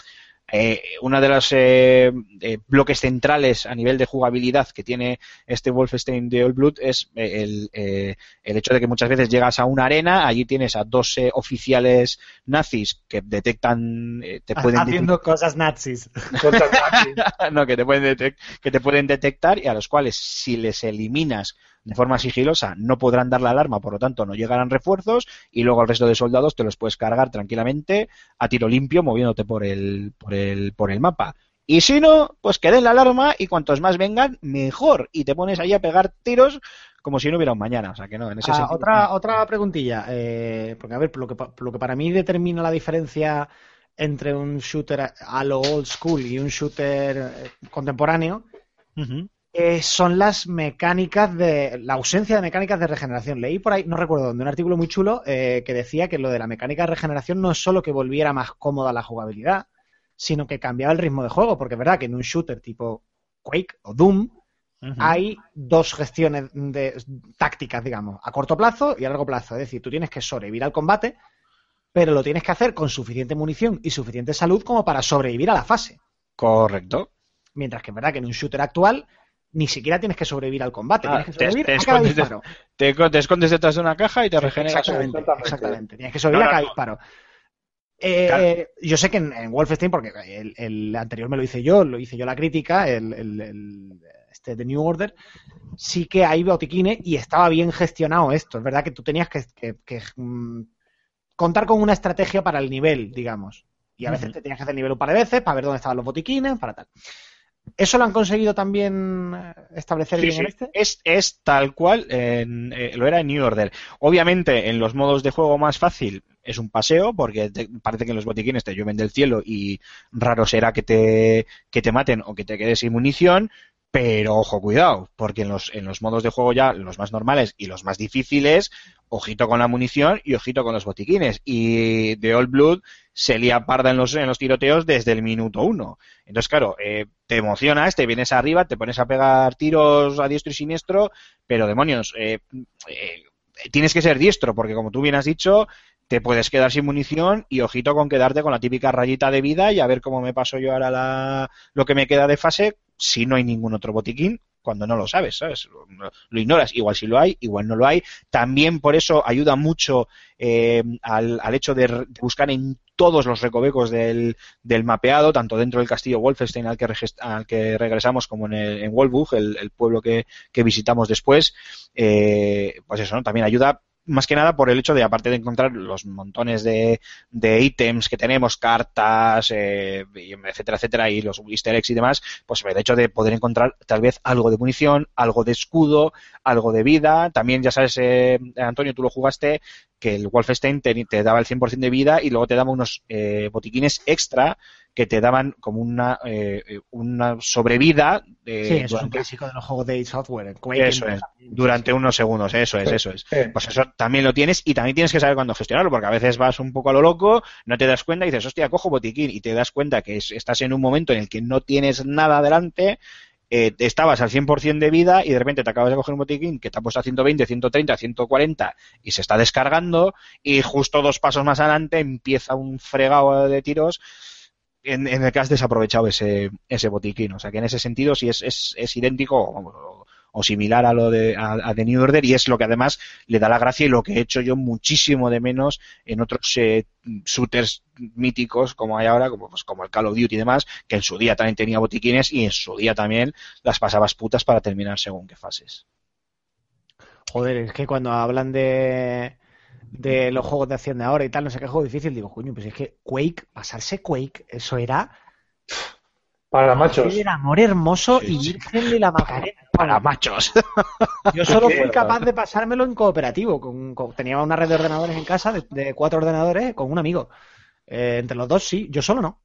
eh, uno de los eh, eh, bloques centrales a nivel de jugabilidad que tiene este Wolfenstein de Old Blood es eh, el, eh, el hecho de que muchas veces llegas a una arena, allí tienes a dos oficiales nazis que detectan, eh, te pueden Haciendo cosas nazis. no, que te pueden que te pueden detectar y a los cuales si les eliminas de forma sigilosa no podrán dar la alarma, por lo tanto no llegarán refuerzos y luego el resto de soldados te los puedes cargar tranquilamente a tiro limpio moviéndote por el, por el, por el mapa. Y si no, pues que den la alarma y cuantos más vengan, mejor. Y te pones ahí a pegar tiros como si no hubiera un mañana. O sea que no, en ese Ah, sentido. otra, otra preguntilla. eh, porque, a ver, lo que, lo que para mí determina la diferencia entre un shooter a, lo old school y un shooter eh, contemporáneo. Eh, son las mecánicas de. la ausencia de mecánicas de regeneración. Leí por ahí, no recuerdo dónde, un artículo muy chulo eh, que decía que lo de la mecánica de regeneración no es solo que volviera más cómoda la jugabilidad, sino que cambiaba el ritmo de juego. Porque es verdad que en un shooter tipo Quake o Doom hay dos gestiones de, tácticas, digamos, a corto plazo y a largo plazo. Es decir, tú tienes que sobrevivir al combate, pero lo tienes que hacer con suficiente munición y suficiente salud como para sobrevivir a la fase. Correcto. Mientras que es verdad que en un shooter actual ni siquiera tienes que sobrevivir al combate, Ah, tienes que sobrevivir te a cada escondes de- disparo. Te, te escondes detrás de una caja y te regeneras. Exactamente, Exactamente. exactamente. Tienes que sobrevivir No, no, a cada no. disparo. Eh, Claro. Yo sé que en, en Wolfenstein, porque el, el anterior me lo hice yo, lo hice yo la crítica, el, el- el- este The New Order, sí que hay botiquines y estaba bien gestionado esto. Es verdad que tú tenías que, que- que, mm, contar con una estrategia para el nivel, digamos. Y a veces te tenías que hacer nivel un par de veces para ver dónde estaban los botiquines, para tal. ¿Eso lo han conseguido también eh, establecer Sí, bien sí. en este? Es, es tal cual, en- eh, lo era en New Order. Obviamente, en los modos de juego más fácil es un paseo, porque te- parece que los botiquines te llueven del cielo y raro será que te, que te maten o que te quedes sin munición. Pero ojo, cuidado, porque en los, en los modos de juego ya, los más normales y los más difíciles, ojito con la munición y ojito con los botiquines. Y de Old Blood se lía parda en los, en los tiroteos desde el minuto uno. Entonces, claro, eh, te emocionas, te vienes arriba, te pones a pegar tiros a diestro y siniestro, pero demonios, eh, eh, tienes que ser diestro, porque como tú bien has dicho, te puedes quedar sin munición y ojito con quedarte con la típica rayita de vida y a ver cómo me paso yo ahora la, lo que me queda de fase si no hay ningún otro botiquín cuando no lo sabes, ¿sabes? Lo, ignoras. Igual si lo hay, igual no lo hay. También por eso ayuda mucho eh, al, al hecho de, buscar en todos los recovecos del, del mapeado, tanto dentro del castillo Wolfenstein al que, al que regresamos como en, el, en Wolfburg, el, el pueblo que, que visitamos después, eh, pues eso, ¿no? También ayuda más que nada por el hecho de, aparte de encontrar los montones de, de ítems que tenemos, cartas, eh, etcétera, etcétera, y los easter eggs y demás, pues el hecho de poder encontrar tal vez algo de munición, algo de escudo, algo de vida. También, ya sabes, eh, Antonio, tú lo jugaste, que el Wolfenstein te, te daba el 100% de vida y luego te daba unos eh, botiquines extra que te daban como una, eh, una sobrevida de, Sí, eso es un durante, clásico de los juegos de id Software. en Quake, Eso en- es, durante unos segundos, eso es, eso es. Pues eso también lo tienes y también tienes que saber cuándo gestionarlo, porque a veces vas un poco a lo loco, no te das cuenta y dices, hostia, cojo botiquín y te das cuenta que es- estás en un momento en el que no tienes nada adelante, eh, estabas al 100% de vida y de repente te acabas de coger un botiquín que te ha puesto a 120, 130, 140 y se está descargando y justo dos pasos más adelante empieza un fregado de tiros en, en el que has desaprovechado ese, ese botiquín. O sea que en ese sentido sí es, es, idéntico o, similar a lo de a, a The New Order y es lo que además le da la gracia y lo que he hecho yo muchísimo de menos en otros eh, shooters míticos como hay ahora, como, pues, como el Call of Duty y demás, que en su día también tenía botiquines y en su día también las pasabas putas para terminar según qué fases. Joder, es que cuando hablan de, de los juegos de acción de ahora y tal, no sé qué juego difícil, digo, coño, pues es que Quake, pasarse Quake, eso era Para machos. el amor hermoso Sí, y sí. virgen de la Macarena. Para machos. Yo solo fui capaz de pasármelo en cooperativo. Con, con- tenía una red de ordenadores en casa, de, de cuatro ordenadores, con un amigo. Eh, entre los dos sí, yo solo no.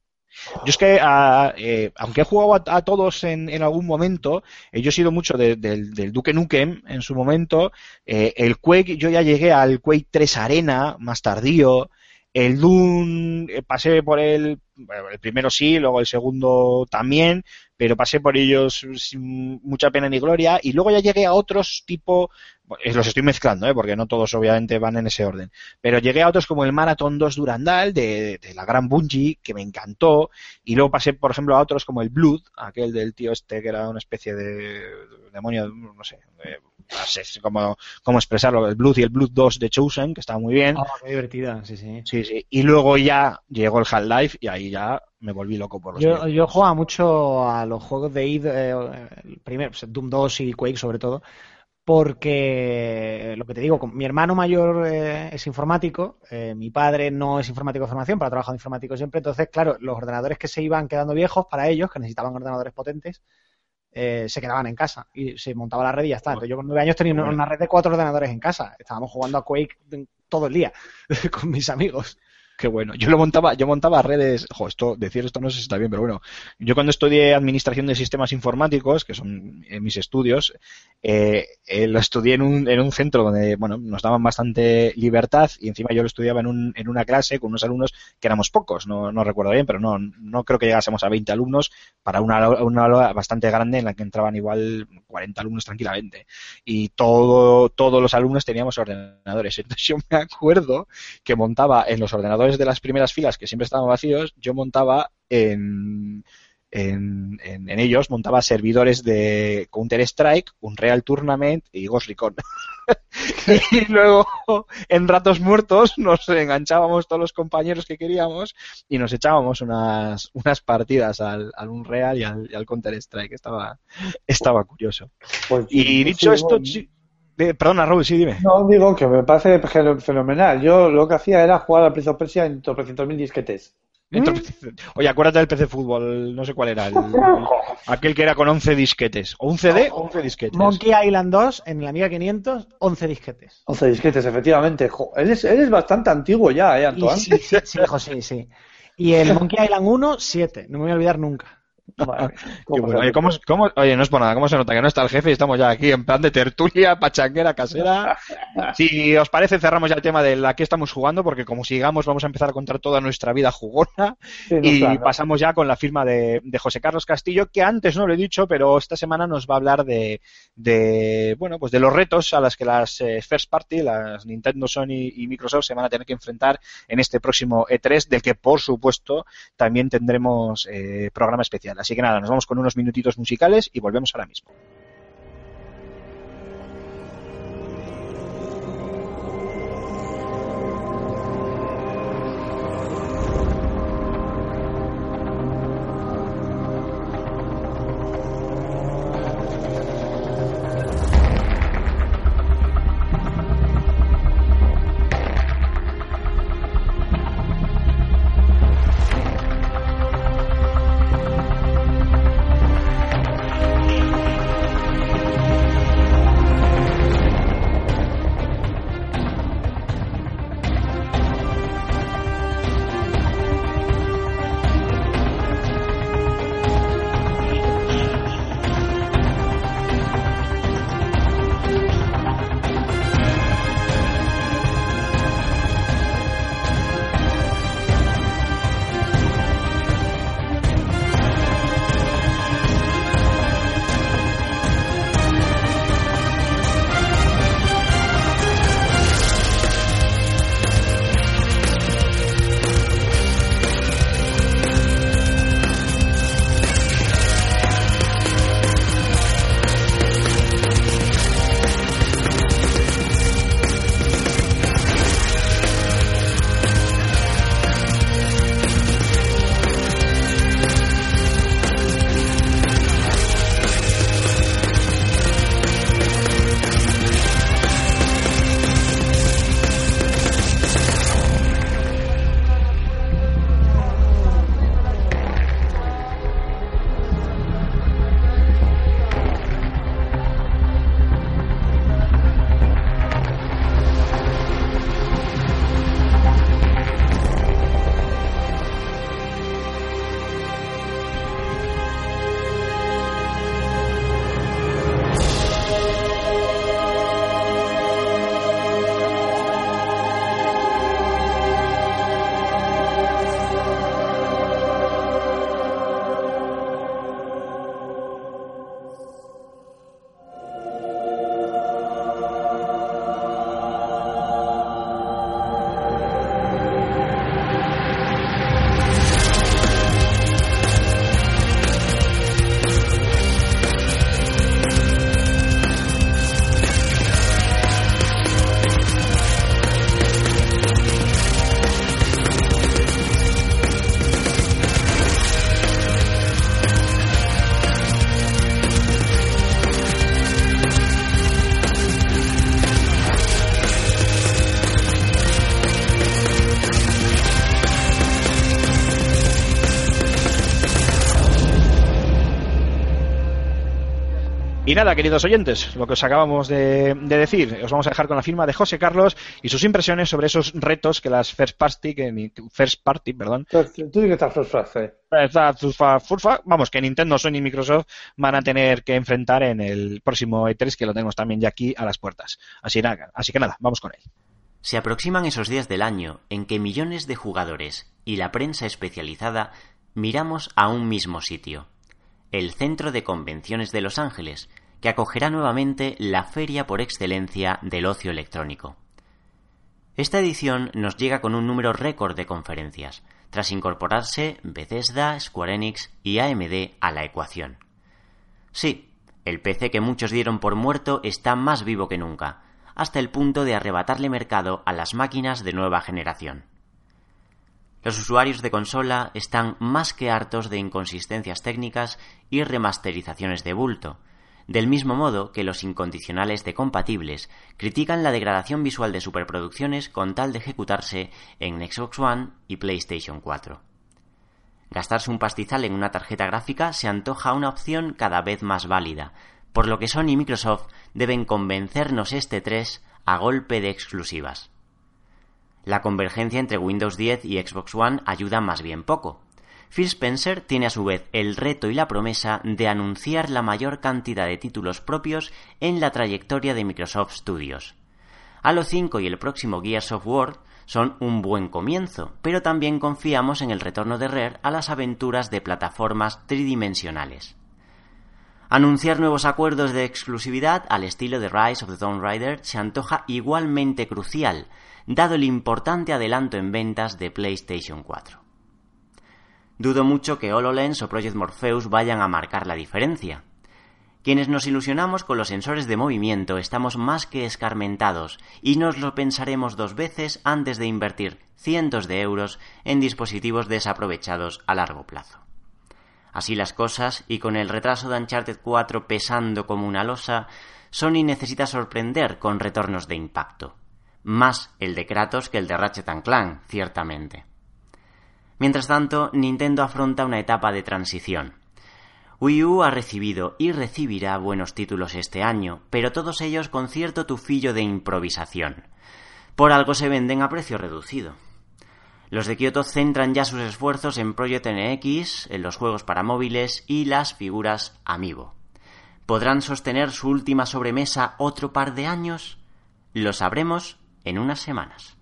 Yo es que, a- eh, aunque he jugado a, a todos en, en algún momento, eh, yo he sido mucho de- del- del Duke Nukem en su momento. eh, el Quake, yo ya llegué al Quake 3 Arena, más tardío. El Doom, eh, pasé por el, bueno, el primero sí, luego el segundo también, pero pasé por ellos sin mucha pena ni gloria. Y luego ya llegué a otros tipo, los estoy mezclando, ¿eh? porque no todos obviamente van en ese orden. Pero llegué a otros como el Marathon 2 Durandal de, de la gran Bungie, que me encantó. Y luego pasé, por ejemplo, a otros como el Blood, aquel del tío este que era una especie de demonio, no sé, de- no sé cómo, cómo expresarlo, el Blood y el Blood 2 de Chosen, que estaba muy bien. Oh, qué divertida, sí, sí. Sí, sí. Y luego ya llegó el Half-Life y ahí ya me volví loco por los Yo, yo jugaba mucho a los juegos de id, eh, primero, pues, Doom 2 y Quake sobre todo, porque lo que te digo, mi hermano mayor eh, es informático, eh, mi padre no es informático de formación, pero ha trabajado de informático siempre, entonces, claro, los ordenadores que se iban quedando viejos para ellos, que necesitaban ordenadores potentes, eh, se quedaban en casa y se montaba la red y ya está. Entonces, yo con nueve años tenía una red de cuatro ordenadores en casa, estábamos jugando a Quake todo el día con mis amigos. Qué bueno. Yo lo montaba, yo montaba redes. Jo, esto, decir esto no sé si está bien, pero bueno. Yo cuando estudié administración de sistemas informáticos, que son eh, mis estudios, eh, eh, lo estudié en un, en un centro donde, bueno, nos daban bastante libertad y encima yo lo estudiaba en, un, en una clase con unos alumnos que éramos pocos, no, no recuerdo bien, pero no, no creo que llegásemos a 20 alumnos para una, una aula bastante grande en la que entraban igual 40 alumnos tranquilamente. Y todo, todos los alumnos teníamos ordenadores. Entonces yo me acuerdo que montaba en los ordenadores de las primeras filas que siempre estaban vacíos, yo montaba en, en, en, en ellos, montaba servidores de Counter Strike, un Real Tournament y Ghost Recon. y luego en ratos muertos nos enganchábamos todos los compañeros que queríamos y nos echábamos unas, unas partidas al, al Unreal y al, y al Counter Strike. Estaba, estaba curioso. Pues, Y dicho esto, bueno, de- perdona Raúl, sí, dime. No, digo que me parece feno- fenomenal. Yo lo que hacía era jugar al Prince of Persia en 300.000 disquetes. Entonces, Oye, acuérdate del PC Fútbol, no sé cuál era, el- aquel que era con 11 disquetes. ¿O un CD o 11 disquetes? Monkey Island 2 en la Amiga 500, 11 disquetes. 11 disquetes, efectivamente. Jo, eres, eres bastante antiguo ya, ¿eh, Y Antoine? sí, sí, sí, hijo, sí, sí. Y el Monkey Island 1, 7. No me voy a olvidar nunca. Madre, Qué ¿cómo bueno. se- Oye, ¿cómo, cómo- oye, no es por nada, ¿cómo se nota que no está el jefe y estamos ya aquí en plan de tertulia, pachanguera, casera? Si os parece, cerramos ya el tema de la que estamos jugando, porque como sigamos vamos a empezar a contar toda nuestra vida jugona Sí, no, y claro. pasamos ya con la firma de, de José Carlos Castillo, que antes no lo he dicho, pero esta semana nos va a hablar de, de bueno, pues de los retos a las que las eh, first party, las Nintendo, Sony y Microsoft se van a tener que enfrentar en este próximo E3, del que por supuesto también tendremos eh, programa especial. Así que nada, nos vamos con unos minutitos musicales y volvemos ahora mismo. Y nada, queridos oyentes, lo que os acabamos de, de decir, os vamos a dejar con la firma de José Carlos y sus impresiones sobre esos retos que las First Party, que First Party, perdón, Tú di que estás. Esta furfa- furfa, Vamos, que Nintendo, Sony y Microsoft van a tener que enfrentar en el próximo E3, que lo tenemos también ya aquí a las puertas. Así, nada, así que nada, vamos con él. Se aproximan esos días del año en que millones de jugadores y la prensa especializada miramos a un mismo sitio, el Centro de Convenciones de Los Ángeles, que acogerá nuevamente la feria por excelencia del ocio electrónico. Esta edición nos llega con un número récord de conferencias, tras incorporarse Bethesda, Square Enix y AMD a la ecuación. Sí, el PC que muchos dieron por muerto está más vivo que nunca, hasta el punto de arrebatarle mercado a las máquinas de nueva generación. Los usuarios de consola están más que hartos de inconsistencias técnicas y remasterizaciones de bulto, del mismo modo que los incondicionales de compatibles critican la degradación visual de superproducciones con tal de ejecutarse en Xbox One y PlayStation 4. Gastarse un pastizal en una tarjeta gráfica se antoja una opción cada vez más válida, por lo que Sony y Microsoft deben convencernos este 3 a golpe de exclusivas. La convergencia entre Windows 10 y Xbox One ayuda más bien poco. Phil Spencer tiene a su vez el reto y la promesa de anunciar la mayor cantidad de títulos propios en la trayectoria de Microsoft Studios. Halo 5 y el próximo Gears of War son un buen comienzo, pero también confiamos en el retorno de Rare a las aventuras de plataformas tridimensionales. Anunciar nuevos acuerdos de exclusividad al estilo de Rise of the Tomb Raider se antoja igualmente crucial, dado el importante adelanto en ventas de PlayStation 4. Dudo mucho que HoloLens o Project Morpheus vayan a marcar la diferencia. Quienes nos ilusionamos con los sensores de movimiento estamos más que escarmentados y nos lo pensaremos dos veces antes de invertir cientos de euros en dispositivos desaprovechados a largo plazo. Así las cosas, y con el retraso de Uncharted 4 pesando como una losa, Sony necesita sorprender con retornos de impacto. Más el de Kratos que el de Ratchet Clank, ciertamente. Mientras tanto, Nintendo afronta una etapa de transición. Wii U ha recibido y recibirá buenos títulos este año, pero todos ellos con cierto tufillo de improvisación. Por algo se venden a precio reducido. Los de Kyoto centran ya sus esfuerzos en Project NX, en los juegos para móviles y las figuras Amiibo. ¿Podrán sostener su última sobremesa otro par de años? Lo sabremos en unas semanas.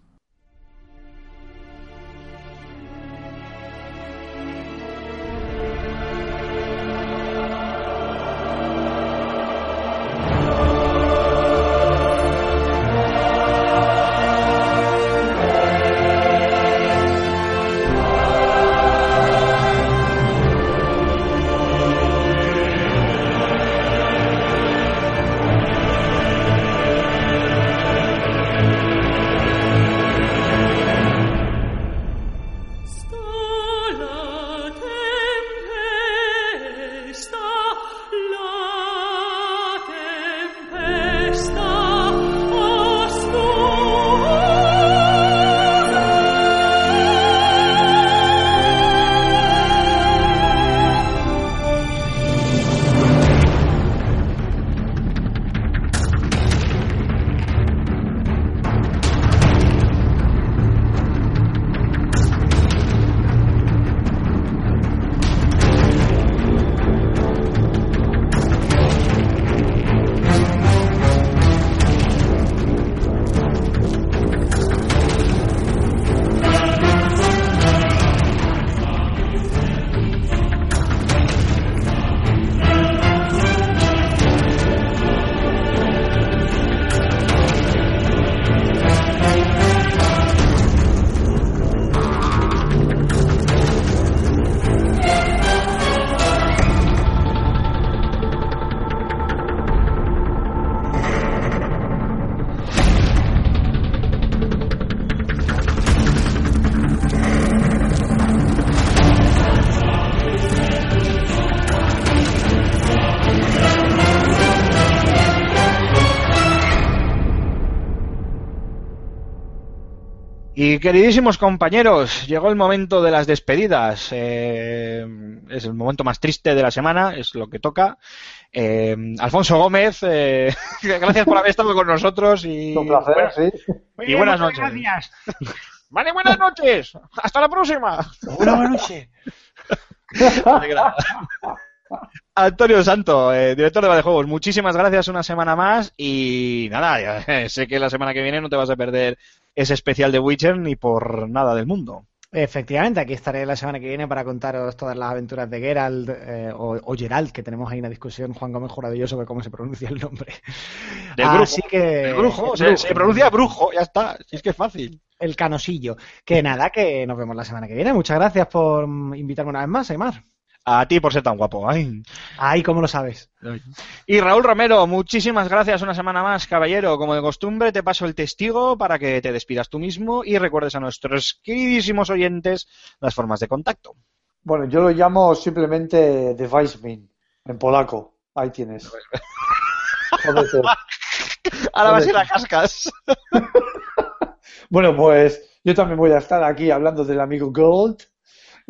Y queridísimos compañeros, llegó el momento de las despedidas. Eh, es el momento más triste de la semana, es lo que toca. Eh, Alfonso Gómez, eh, gracias por haber estado con nosotros y, Un placer, buenas- sí. y buenas noches. Gracias. Vale, buenas noches. Hasta la próxima. Buenas noches. Antonio Santo, eh, director de Juegos, muchísimas gracias una semana más y nada, ya, sé que la semana que viene no te vas a perder ese especial de Witcher ni por nada del mundo. Efectivamente, aquí estaré la semana que viene para contaros todas las aventuras de Geralt eh, o, o Geralt, que tenemos ahí una discusión, Juan Gómez jurado y yo, sobre cómo se pronuncia el nombre. Del brujo. Así que... El brujo, se, pronuncia brujo, ya está, si es que es fácil. El canosillo. Que nada, que nos vemos la semana que viene. Muchas gracias por invitarme una vez más, Aymar. A ti por ser tan guapo. ay. Ay, ¿cómo lo sabes? Y Raúl Romero, muchísimas gracias una semana más, caballero. Como de costumbre, te paso el testigo para que te despidas tú mismo y recuerdes a nuestros queridísimos oyentes las formas de contacto. Bueno, yo lo llamo simplemente Device Me, en polaco. Ahí tienes. Jódete. Ahora vas a ir a cascas. Bueno, pues yo también voy a estar aquí hablando del amigo Gold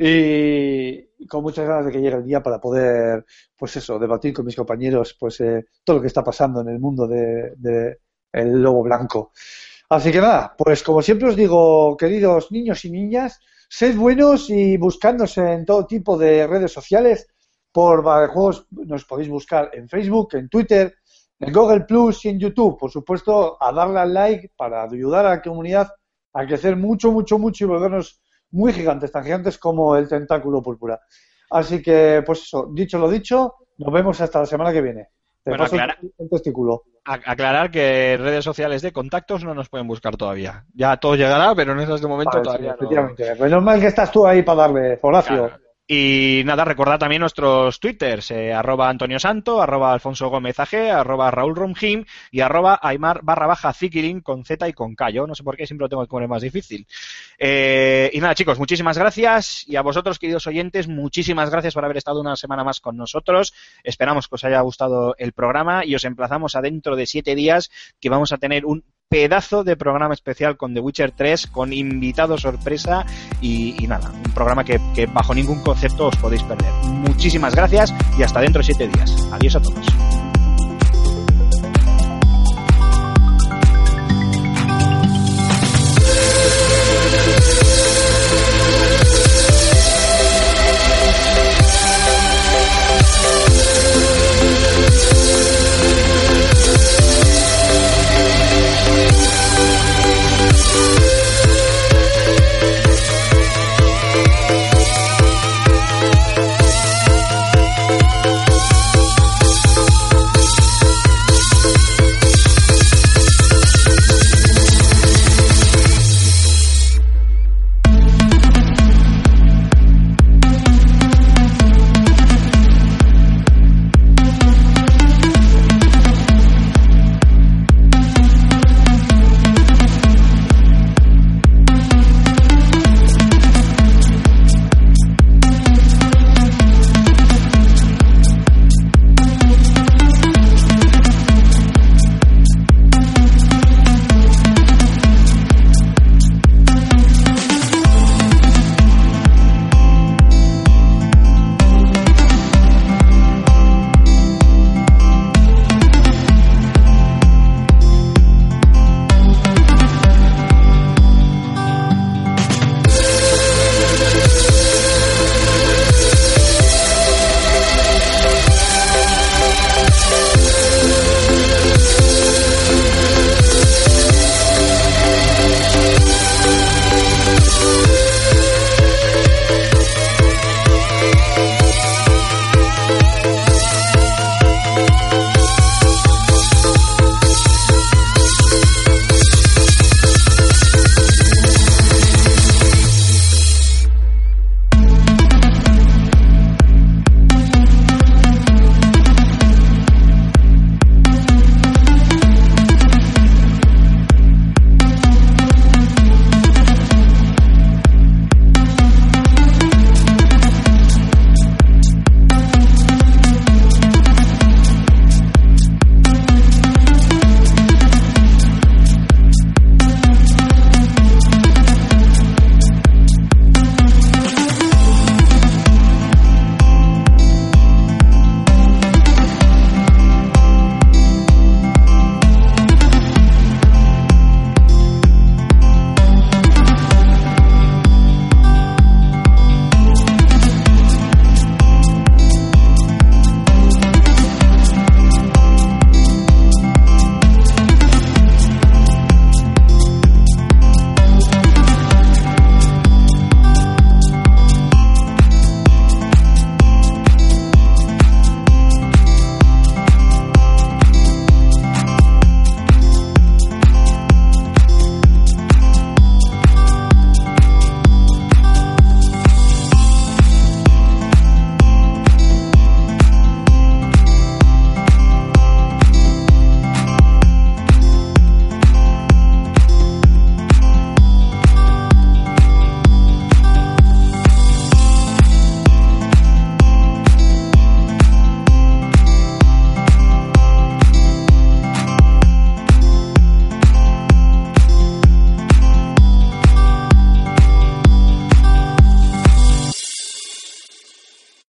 y con muchas ganas de que llegue el día para poder, pues eso, debatir con mis compañeros, pues eh, todo lo que está pasando en el mundo de, el lobo blanco. Así que nada, pues como siempre os digo, queridos niños y niñas, sed buenos y buscándose en todo tipo de redes sociales. Por Juegos nos podéis buscar en Facebook, en Twitter, en Google Plus y en YouTube. Por supuesto, a darle al like para ayudar a la comunidad a crecer mucho, mucho, mucho y volvernos muy gigantes, tan gigantes como el tentáculo púrpura. Así que, pues eso, dicho lo dicho, nos vemos hasta la semana que viene. Te Bueno, paso aclara- el testículo. Aclarar que redes sociales de contactos no nos pueden buscar todavía. Ya todo llegará, pero en esas de momento Vale, sí, todavía no. Menos mal que estás tú ahí para darle, Horacio. Claro. Y nada, recordad también nuestros twitters, eh, arroba Antonio Santo, arroba Alfonso Gómez AG, arroba Raúl Romjim y arroba Aymar barra baja Zikirin con Z y con K. Yo no sé por qué siempre lo tengo que poner más difícil. Eh, y nada, chicos, muchísimas gracias. Y a vosotros, queridos oyentes, muchísimas gracias por haber estado una semana más con nosotros. Esperamos que os haya gustado el programa y os emplazamos a dentro de siete días que vamos a tener un pedazo de programa especial con The Witcher 3, con invitado sorpresa y, nada, un programa que, que bajo ningún concepto os podéis perder. Muchísimas gracias y hasta dentro de siete días. Adiós a todos.